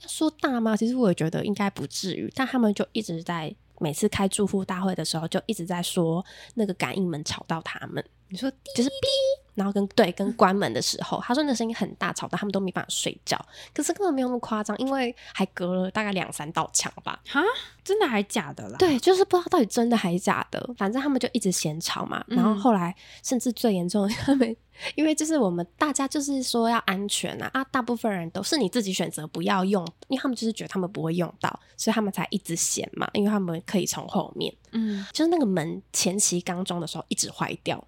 要说大吗？其实我也觉得应该不至于，但他们就一直在。每次开住户大会的时候，就一直在说那个感应门吵到他们，你说就是哔，然后跟对跟关门的时候，他说那声音很大，吵到他们都没办法睡觉。可是根本没有那么夸张，因为还隔了大概两三道墙吧。哈，真的还假的啦？，对，就是不知道到底真的还是假的，反正他们就一直嫌吵嘛。然后嗯后来甚至最严重的，他们因为就是我们大家就是说要安全啊啊，大部分人都是你自己选择不要用，因为他们就是觉得他们不会用到，所以他们才一直嫌嘛，因为他们可以从后面。嗯，就是那个门前期刚装的时候一直坏掉，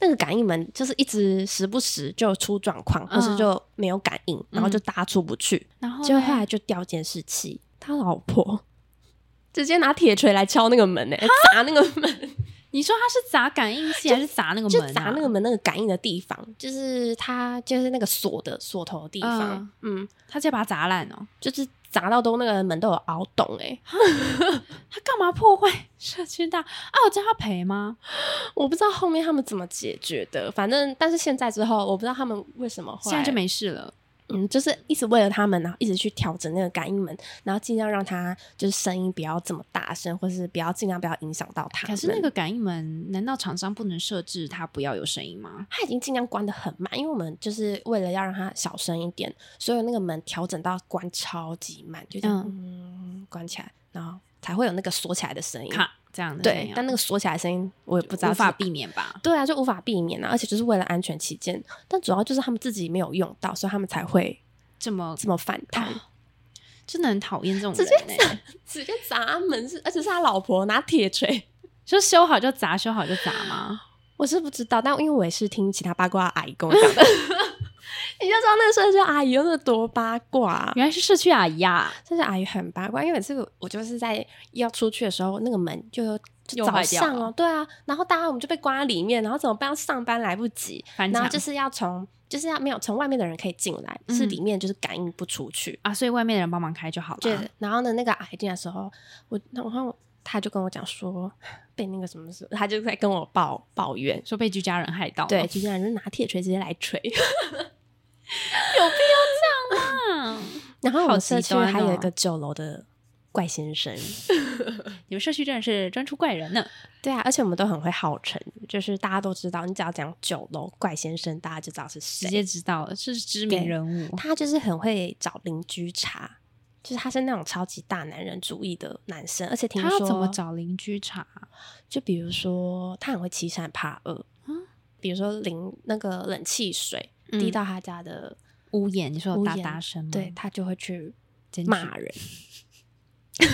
那个感应门就是一直时不时就出状况，或是嗯。就没有感应，然后就搭出不去，然后结果后来就掉监视器，他老婆 直接拿铁锤来敲那个门呢、欸砸那个门，你说他是砸感应器还是砸那个就门、啊？砸那个门那个感应的地方，就是他就是那个锁的锁头的地方，嗯。他直接把它砸烂哦。就是砸到都那个门都有凹洞哎、他干嘛破坏社区大啊？我叫他赔吗？我不知道后面他们怎么解决的，反正但是现在之后，我不知道他们为什么会现在就没事了。嗯，就是一直为了他们，然后一直去调整那个感应门，然后尽量让它就是声音不要这么大声，或是不要尽量不要影响到他。可是那个感应门，难道厂商不能设置它不要有声音吗？他已经尽量关的很慢，因为我们就是为了要让它小声一点，所以那个门调整到关超级慢，就这样嗯关起来，然后才会有那个锁起来的声音。咔，这样的声音，啊对但那个锁起来的声音我也不知道无法避免吧？对啊，就无法避免啊，而且就是为了安全起见，但主要就是他们自己没有用到，所以他们才会这么这么反弹。哦真的很讨厌这种直人接呢、直接砸门是，而且是他老婆拿铁锤，就修好就砸，修好就砸吗？我是不知道，但因为我也是听其他八卦阿姨跟我讲的，你就知道那个社区阿姨有那多八卦。原来是社区阿姨啊！社区阿姨很八卦，因为每次我就是在要出去的时候，那个门就就早上哦，对啊，然后大家我们就被关在里面，然后怎么办？要上班来不及，然后就是要从就是要没有从外面的人可以进来，是嗯里面就是感应不出去。啊，所以外面的人帮忙开就好了对了。，然后呢，那个阿姨进来的时候，我然后他就跟我讲说，被那个什么事，他就在跟我抱抱怨，说被居家人害到，对，居家人就拿铁锤直接来锤。有必要这样吗？然后我们社区还有一个九楼的怪先生。你们社区真的是专出怪人呢。对啊，而且我们都很会号称，就是大家都知道，你只要讲九楼怪先生，大家就知道是谁，直接知道了是知名人物。他就是很会找邻居茬，就是他是那种超级大男人主义的男生，而且听说他怎么找邻居茬？就比如说他很会欺善怕恶，嗯比如说淋那个冷气水滴到他家的屋檐，你说有大大声吗？对他就会去骂人。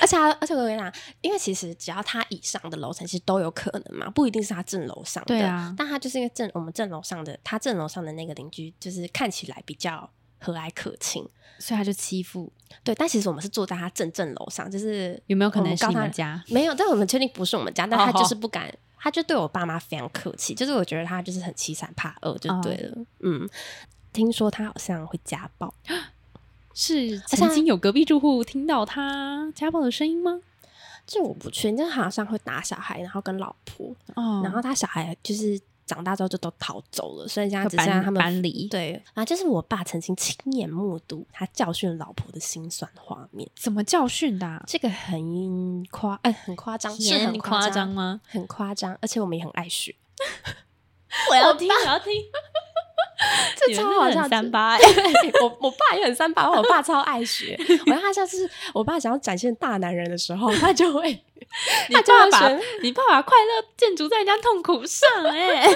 而且他，而且我跟你讲，因为其实只要他以上的楼层其实都有可能嘛，不一定是他正楼上的。对啊但他就是因为正我们正楼上的，他正楼上的那个邻居，就是看起来比较和蔼可亲。所以他就欺负。对，但其实我们是住在他正正楼上，就是有没有可能是他你们家？没有，但我们确定不是我们家，但他哦就是不敢，他就对我爸妈非常客气，就是我觉得他就是很欺善怕恶就对了。嗯，听说他好像会家暴，是且曾经有隔壁住户听到他家暴的声音吗？这我不确定，就好像会打小孩，然后跟老婆，哦然后他小孩就是长大之后就都逃走了，所以现在会只剩下他们搬离对，啊就是我爸曾经亲眼目睹他教训老婆的心酸画面，怎么教训的啊？这个很夸，哎、很夸张，是很很夸张吗？很夸张，而且我们也很爱学。我要听，我要听。这超好笑，三八 对我我爸也很三八，我爸超爱学。我让他下次我爸想要展现大男人的时候，他就会 你他就会选你爸爸快乐建筑在人家痛苦上、哎，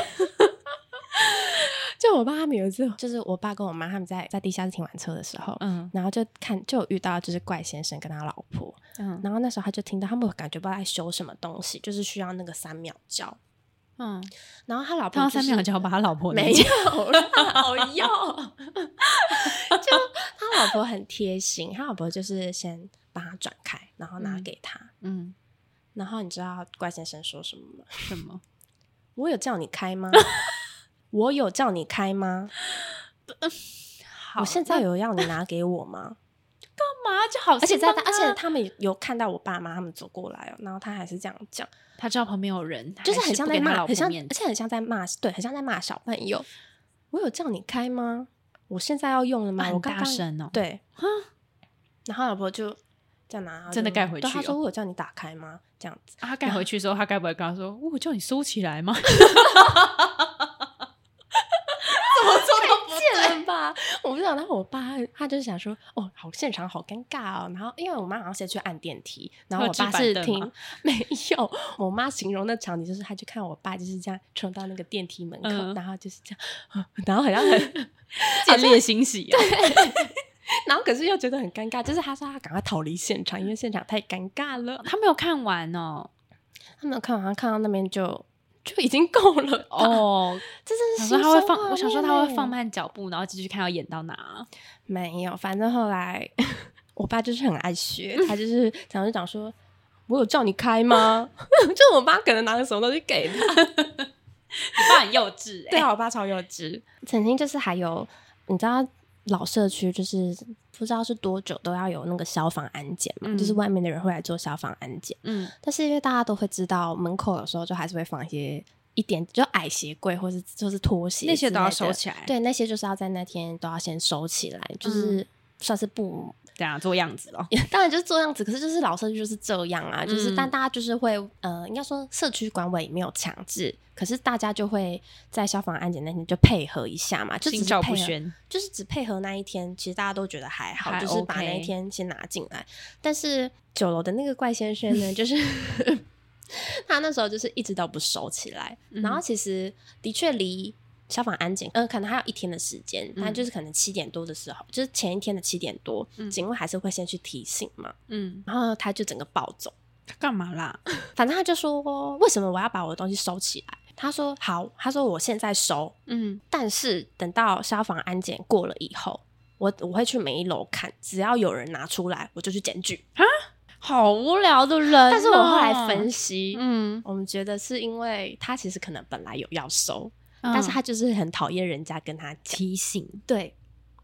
就我爸他们有一次，就是我爸跟我妈他们在在地下室停完车的时候，嗯然后就看就有遇到就是怪先生跟他老婆，嗯。然后那时候他就听到他们感觉不知道在修什么东西，就是需要那个三秒胶，嗯，然后他老婆、看到就是、三秒就要把他老婆 没有了，好要，就他老婆很贴心，他老婆就是先帮他转开，然后拿嗯给他，嗯，然后你知道怪先生说什么吗？什么？我有叫你开吗？我有叫你开吗？好我现在有要你拿给我吗？干嘛就好而且在他，而且他们有看到我爸妈他们走过来哦，然后他还是这样讲，他知道旁边有人，就是很像在骂，很像，而且很像在骂，对，很像在骂小朋友。我有叫你开吗？我现在要用了吗？我刚刚对，然后老婆就这样拿，真的盖回去哦他说我有叫你打开吗？这样子，啊他盖回去的时候，他该不会跟他说：“我有叫你收起来吗 贱了吧？我不知道。然后我爸他就是想说，哦，好现场好尴尬哦。然后因为我妈好像先去按电梯，然后我爸是听 没有。我妈形容那场景就是，她去看我爸就是这样冲到那个电梯门口，嗯然后就是这样，然后好像很？”见猎欣喜啊！然后可是又觉得很尴尬，就是他说他赶快逃离现场，因为现场太尴尬了。他没有看完哦。他没有看完，他看到那边就就已经够了。哦，这真是想说他会放，我想说他会放慢脚步，然后继续看要演到哪。没有，反正后来 我爸就是很爱学，他就是常常讲说：“我有叫你开吗？” 就我妈可能拿个什么东西给他。你爸很幼稚哎、对啊，我爸超幼稚。曾经就是还有，你知道老社区就是不知道是多久都要有那个消防安检嘛，嗯就是外面的人会来做消防安检。嗯，但是因为大家都会知道，门口有时候就还是会放一些一点就矮鞋柜或是就是拖鞋那些都要收起来对，那些就是要在那天都要先收起来，就是算是不。这样做样子哦。当然就是做样子，可是就是老社区就是这样啊，就是、嗯但大家就是会呃，应该说社区管委没有强制，可是大家就会在消防安检那天就配合一下嘛，就只是配合，就是只配合那一天，其实大家都觉得还好，还就是把那一天先拿进来。但是九楼的那个怪先生呢，就是 他那时候就是一直都不收起来，嗯然后其实的确离。消防安检，嗯、可能还有一天的时间，嗯。但就是可能七点多的时候，就是前一天的七点多，嗯。警卫还是会先去提醒嘛，嗯，然后他就整个暴走，他干嘛啦？反正他就说为什么我要把我的东西收起来？他说好，他说我现在收，嗯，但是等到消防安检过了以后，我我会去每一楼看，只要有人拿出来，我就去检举。啊。好无聊的人哦、但是我后来分析，嗯，我们觉得是因为他其实可能本来有要收，嗯但是他就是很讨厌人家跟他。提醒对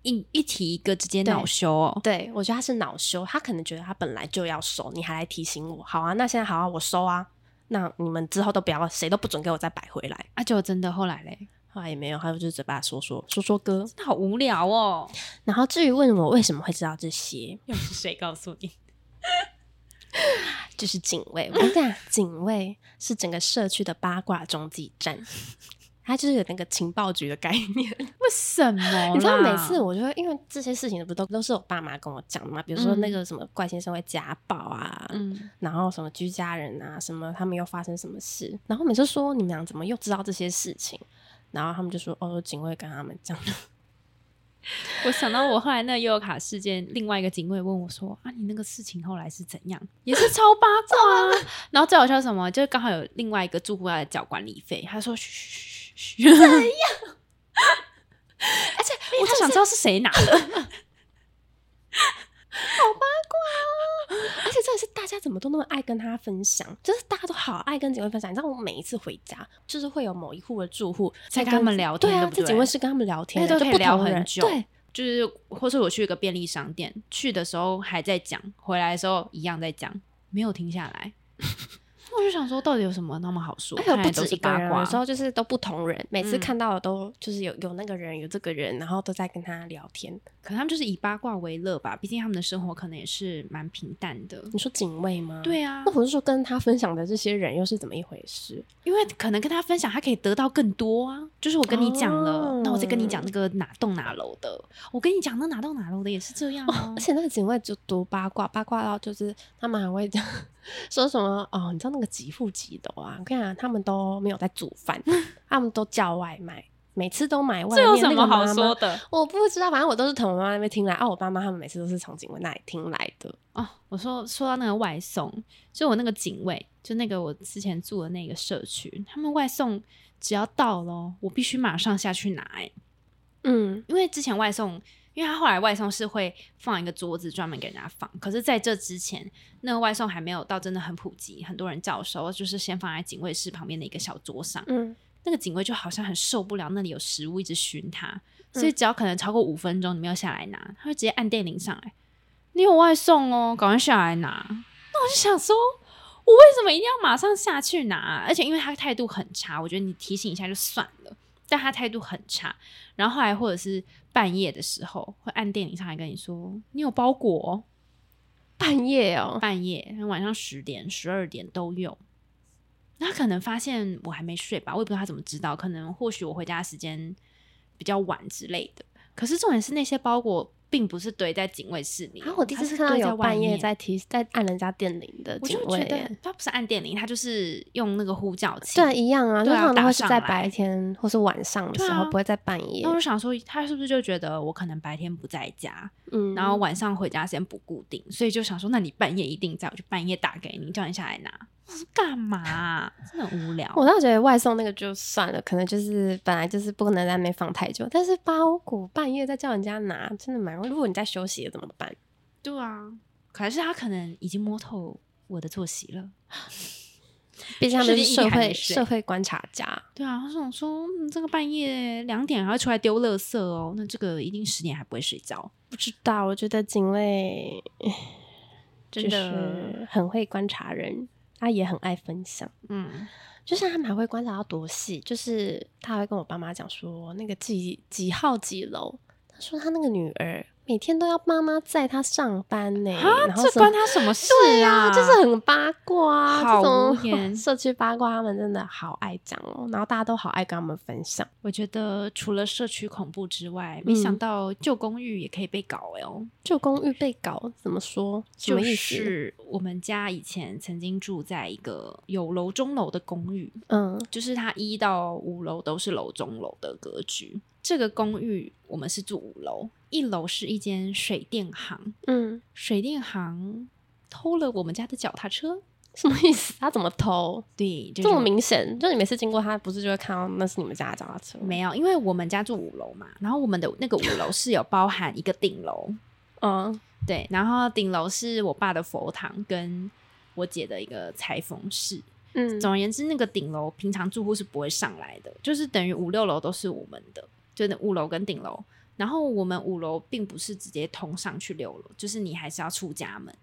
一一提一个直接恼羞哦。对，我觉得他是恼羞，他可能觉得他本来就要收，你还来提醒我，好啊，那现在好啊，我收啊。那你们之后都不要，谁都不准给我再摆回来。啊，就真的后来嘞，后来也没有，还有就是嘴巴说说说说歌。好无聊哦。然后至于问我为什么会知道这些，又是谁告诉你？就是警卫。我跟你讲，警卫是整个社区的八卦中继站。他就是有那个情报局的概念，为什么？你知道每次我就会因为这些事情不都都是我爸妈跟我讲的嘛？比如说那个什么怪先生会家暴啊，嗯，然后什么居家人啊，什么他们又发生什么事，然后每次说你们俩怎么又知道这些事情？然后他们就说哦，警卫跟他们讲。我想到我后来那悠游卡事件，另外一个警卫问我说啊，你那个事情后来是怎样？也是超八卦。然后最好笑什么？就是刚好有另外一个住户要来缴管理费，他说嘘嘘嘘。怎样？而且我就想知道是谁拿的，好八卦哦！而且真的是大家怎么都那么爱跟他分享，就是大家都好爱跟警卫分享。你知道我每一次回家，就是会有某一户的住户在跟他们聊天，对啊，这警卫是跟他们聊天，都可以聊很久。对，就是或是我去一个便利商店，去的时候还在讲，回来的时候一样在讲，没有停下来。我就想说，到底有什么那么好说？不止一个人，有时候就是都不同人，每次看到的都就是有有那个人，有这个人，然后都在跟他聊天。可能他们就是以八卦为乐吧，毕竟他们的生活可能也是蛮平淡的。你说警卫吗？对啊，那我是说跟他分享的这些人又是怎么一回事？因为可能跟他分享，他可以得到更多啊。就是我跟你讲了，那我再跟你讲那个哪栋哪楼的，我跟你讲那哪栋哪楼的也是这样啊。而且那个警卫就多八卦，八卦到就是他们还会讲 说什么哦，你知道那个几户几楼啊？我跟你讲，他们都没有在煮饭，他们都叫外卖。每次都买外面，这有什么好说的？我不知道，反正我都是从我妈妈那边听来。啊，我爸妈他们每次都是从警卫那里听来的。哦，我说说到那个外送，就我那个警卫，就那个我之前住的那个社区，他们外送只要到了，我必须马上下去拿。哎，嗯，因为之前外送，因为他后来外送是会放一个桌子专门给人家放，可是在这之前，那个外送还没有到真的很普及，很多人叫的时候，就是先放在警卫室旁边的一个小桌上。嗯。那个警卫就好像很受不了那里有食物一直熏他，所以只要可能超过五分钟你没有下来拿，他会直接按电铃上来。你有外送哦，赶快下来拿。那我就想说，我为什么一定要马上下去拿？而且因为他态度很差，我觉得你提醒一下就算了。但他态度很差，然后后来或者是半夜的时候会按电铃上来跟你说你有包裹。半夜哦，半夜晚上十点、十二点都有。他可能发现我还没睡吧，我也不知道他怎么知道。可能或许我回家时间比较晚之类的。可是重点是那些包裹并不是堆在警卫室里。啊，我第一次看到有半夜在提在按人家电铃的警卫，他不是按电铃，他就是用那个呼叫器。对，一样啊，就他们会是在白天或是晚上的时候，不会在半夜。那我就想说，他是不是就觉得我可能白天不在家，嗯，然后晚上回家时间不固定，所以就想说，那你半夜一定在，我就半夜打给你，叫你下来拿。干嘛？真的无聊。我倒觉得外送那个就算了，可能就是本来就是不能在那边放太久。但是包裹半夜再叫人家拿，真的蛮……如果你在休息怎么办？对啊，可是他可能已经摸透我的作息了。毕竟他们是社会社会观察家。对啊，他说：“说这个半夜两点还会出来丢垃圾哦，那这个一定十点还不会睡觉。”不知道，我觉得警卫 真的很会观察人。他也很爱分享，嗯，就像他们还会观察到多细，就是他会跟我爸妈讲说，那个几几号几楼，他说他那个女儿。每天都要妈妈载他上班呢，然后这关他什么事啊？就是很八卦，好无言。社区八卦他们真的好爱讲哦，然后大家都好爱跟他们分享。我觉得除了社区恐怖之外，没想到旧公寓也可以被搞哦。旧公寓被搞怎么说？什么意思？是我们家以前曾经住在一个有楼中楼的公寓，嗯，就是它一到五楼都是楼中楼的格局。这个公寓我们是住五楼，一楼是一间水电行。嗯，水电行偷了我们家的脚踏车，什么意思？他怎么偷？对，这么明显，就你每次经过他，不是就会看到那是你们家的脚踏车？没有，因为我们家住五楼嘛，然后我们的那个五楼是有包含一个顶楼。嗯，对，然后顶楼是我爸的佛堂跟我姐的一个裁缝室。嗯，总而言之，那个顶楼平常住户是不会上来的，就是等于五六楼都是我们的。就那五楼跟顶楼，然后我们五楼并不是直接通上去六楼，就是你还是要出家门，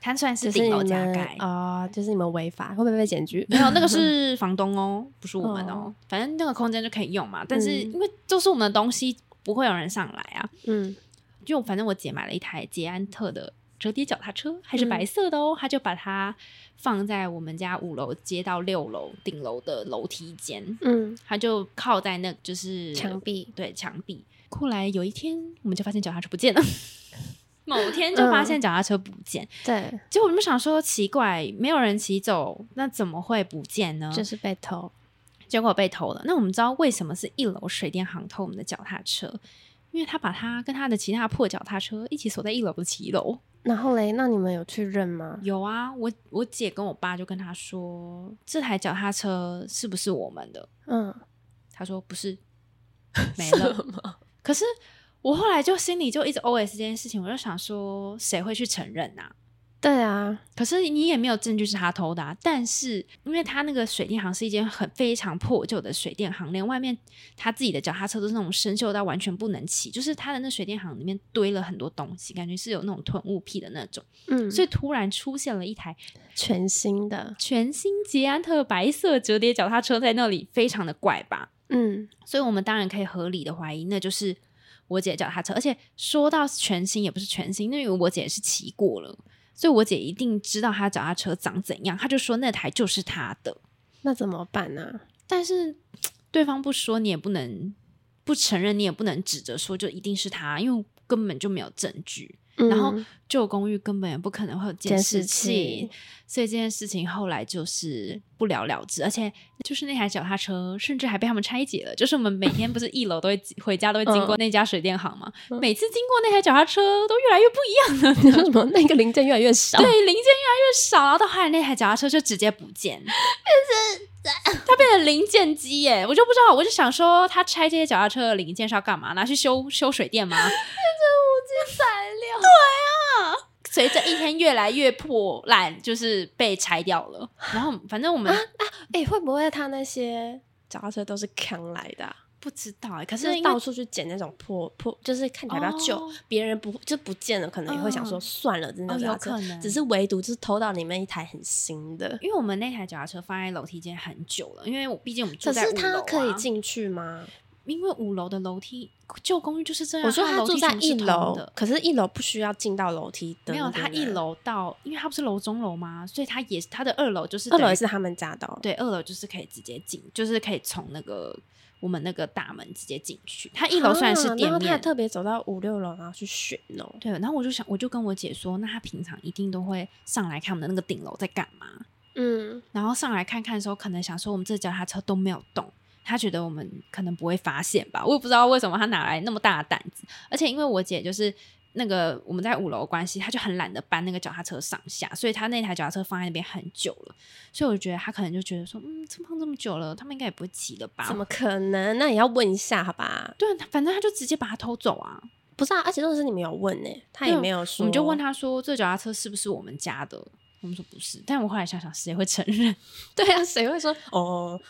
它虽然是顶楼加盖，啊，就是你们违法，会不会被检举？没有，那个 是房东哦，不是我们哦。哦反正那个空间就可以用嘛，但是嗯因为都是我们的东西，不会有人上来啊。嗯就反正我姐买了一台捷安特的折叠脚踏车，还是嗯白色的哦，他就把它放在我们家五楼接到六楼顶楼的楼梯间，嗯，他就靠在那就是墙壁对墙壁。后来有一天，我们就发现脚踏车不见了。某天就发现脚踏车不见，对，结果我们想说奇怪，没有人骑走，那怎么会不见呢？就是被偷。结果被偷了。那我们知道为什么是一楼水电行偷我们的脚踏车？因为他把他跟他的其他破脚踏车一起锁在一楼的骑楼。然后嘞，那你们有去认吗？有啊，我我姐跟我爸就跟他说，这台脚踏车是不是我们的？嗯，他说不是，没了。可是我后来就心里就一直 OS 这件事情，我就想说，谁会去承认啊？对啊，可是你也没有证据是他偷的、啊，但是因为他那个水电行是一间很非常破旧的水电行，连外面他自己的脚踏车都是那种生锈到完全不能骑，就是他的那水电行里面堆了很多东西，感觉是有那种囤物癖的那种，嗯，所以突然出现了一台全新的，全新捷安特白色折叠脚踏车在那里，非常的怪吧？嗯，所以我们当然可以合理的怀疑，那就是我姐的脚踏车。而且说到全新，也不是全新，因为我姐是骑过了，所以我姐一定知道她脚踏车长怎样，她就说那台就是她的。那怎么办呢、但是对方不说，你也不能不承认，你也不能指着说就一定是他，因为根本就没有证据。嗯然后旧公寓根本也不可能会有监视器器，所以这件事情后来就是不了了之，而且就是那台脚踏车甚至还被他们拆解了。就是我们每天不是一楼都会回家都会经过那家水电行嘛，嗯每次经过那台脚踏车都越来越不一样了。你说什么？那个零件越来越少，对，零件越来越少，然后到后来那台脚踏车就直接不见，它变成零件机耶！我就不知道，我就想说，他拆这些脚踏车的零件是要干嘛？拿去修修水电吗？材料。对啊随着一天越来越破烂，就是被拆掉了。然后反正我们哎、会不会他那些脚踏车都是扛来的、啊？不知道哎，可可是到处去捡那种破破，就是看起来比较旧哦，别、人不就不见了，可能也会想说嗯算了，真的有可能只是唯独就是偷到里面一台很新的。因为我们那台脚踏车放在楼梯间很久了，因为我毕竟我们住在五楼、啊，他可以，进去吗？因为五楼的楼梯旧公寓就是这样。我说他住在一楼的，可是一楼不需要进到楼梯的、没有，他一，楼到，因为他不是楼中楼吗？所以他也他的二楼就是二楼也是他们家的、哦。对，二楼就是可以直接进，就是可以从那个我们那个大门直接进去。他一楼虽然是啊店面，然后他特别走到五六楼，然后去选哦。对，然后我就想，我就跟我姐说，那他平常一定都会上来看我们的那个顶楼在干嘛，嗯，然后上来看看的时候，可能想说我们这脚踏车都没有动。他觉得我们可能不会发现吧，我也不知道为什么他哪来那么大的胆子。而且因为我姐就是那个我们在五楼的关系，他就很懒得搬那个脚踏车上下，所以他那台脚踏车放在那边很久了。所以我觉得他可能就觉得说，嗯，这放这么久了，他们应该也不会骑了吧？怎么可能？那也要问一下，好吧？对，反正他就直接把它偷走啊。不是啊，而且都是你没有问呢、他也没有说。我们就问，他说，这脚踏车是不是我们家的？我们说不是，但我后来想想，谁会承认？对啊，谁会说哦？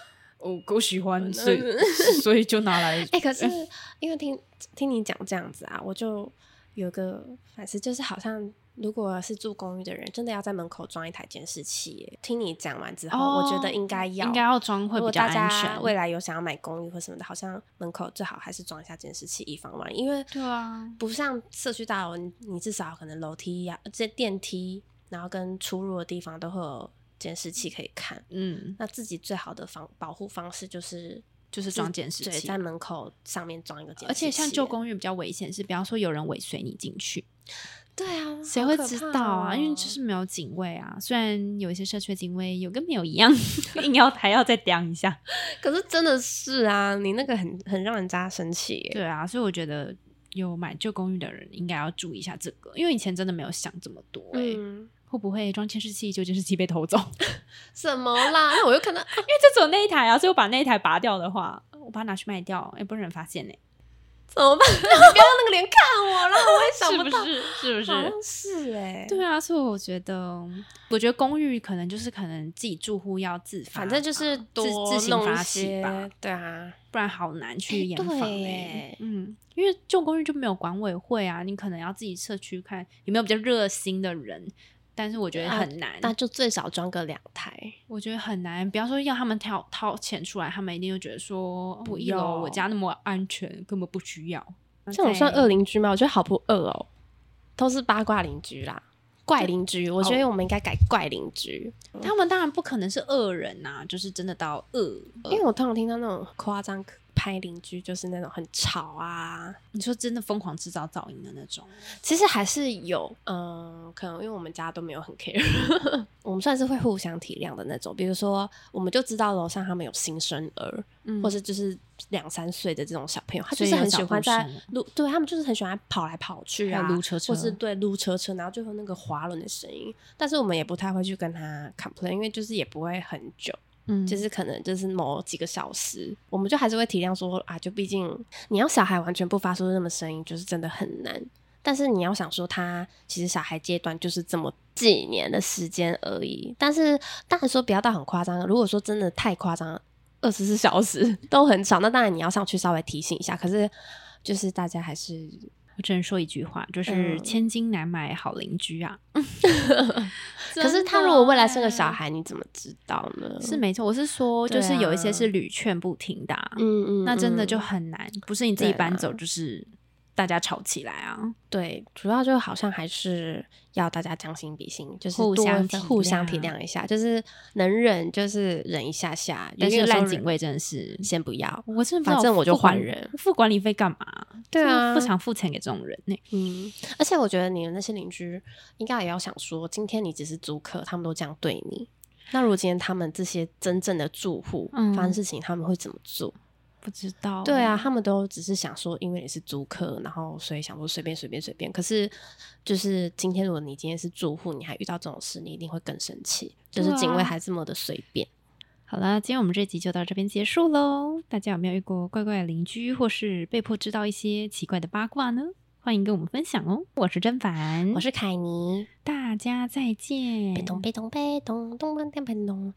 我够喜欢，所以 所以就拿来。哎、可是 因为听听你讲这样子啊，我就有个反思，就是好像如果是住公寓的人，真的要在门口装一台监视器耶。听你讲完之后，哦我觉得应该要，应该要装会比较安大家全。未来有想要买公寓或什么的，好像门口最好还是装一下监视器，以防万一。因为对啊，不像社区大楼，你你至少可能楼梯呀、这电梯，然后跟出入的地方都会有监视器可以看。嗯，那自己最好的防保护方式就是就是装监视对，器在。门口上面装一个监视器。而且像旧公寓比较危险，是比方说有人尾随你进去，对啊，谁会知道啊？哦因为就是没有警卫啊。虽然有一些社区的警卫有跟没有一样，硬要还要再刁一下。可是真的是啊，你那个很很让人家生气耶。对啊，所以我觉得有买旧公寓的人应该要注意一下这个，因为以前真的没有想这么多、欸。嗯，会不会装监视器，就监视器被偷走？什么啦？那我又看到，因为就只有那一台啊，所以我把那一台拔掉的话，我把它拿去卖掉，也、不会有人发现呢、怎么办？你 不要用那个脸看我，了我也想到。是不是？是不是？是哎、对啊，所以我觉得，我觉得公寓可能就是可能自己住户要自发，反正就是自多自行发起吧，，对啊，不然好难去哎严防哎欸嗯，因为旧公寓就没有管委会啊，你可能要自己社区看有没有比较热心的人。但是我觉得啊很难。那就最少装个两台。我觉得很难，比方说要他们掏掏钱出来，他们一定会觉得说，不一楼要我家那么安全，根本不需要。这种算恶邻居吗？我觉得好不恶哦，都是八卦邻居啦，怪邻居。我觉得我们应该改怪邻居，他们当然不可能是恶人呐、就是真的到恶。因为我通常听到那种夸张拍邻居，就是那种很吵啊。你说真的疯狂制造噪音的那种，其实还是有，嗯、可能因为我们家都没有很 care，我们算是会互相体谅的那种。比如说，我们就知道楼上他们有新生儿，嗯或是就是两三岁的这种小朋友，他就是很喜欢在声啊路，对他们就是很喜欢跑来跑去啊，撸车车或是对撸车车，然后就会有那个滑轮的声音。但是我们也不太会去跟他 complain，因为就是也不会很久，嗯就是可能就是某几个小时，我们就还是会体谅说啊，就毕竟你要小孩完全不发出那么声音，就是真的很难。但是你要想说，他其实小孩阶段就是这么几年的时间而已。但是当然说不要到很夸张，如果说真的太夸张，二十四小时 都很吵，那当然你要上去稍微提醒一下。可是就是大家还是我只能说一句话，就是嗯千金难买好邻居啊。可是他如果未来生个欸小孩，你怎么知道呢？是没错，我是说，就是有一些啊是屡劝不听的、啊，嗯嗯，那真的就嗯很难，不是你自己搬走，就是大家吵起来啊。对，主要就好像还是要大家将心比心，就是互相互相体谅谅一下，就是能忍就是忍一下下，但是烂警卫真的是，先不要。我真反正我就换人付管理费干嘛？对啊不想付钱给这种人呢、嗯，而且我觉得你的那些邻居应该也要想说，今天你只是租客，他们都这样对你，那如果今天他们这些真正的住户嗯发生事情，他们会怎么做？不知道，对啊，，他们都只是想说，因为你是租客，然后所以想说随便随便随便。可是，就是今天如果你今天是住户，你还遇到这种事，你一定会更生气。就是警卫还这么的随便。好了，今天我们这集就到这边结束喽。大家有没有遇过怪怪的邻居，或是被迫知道一些奇怪的八卦呢？欢迎跟我们分享哦。我是甄凡，我是凯尼，大家再见。被动被动被动动动动动动。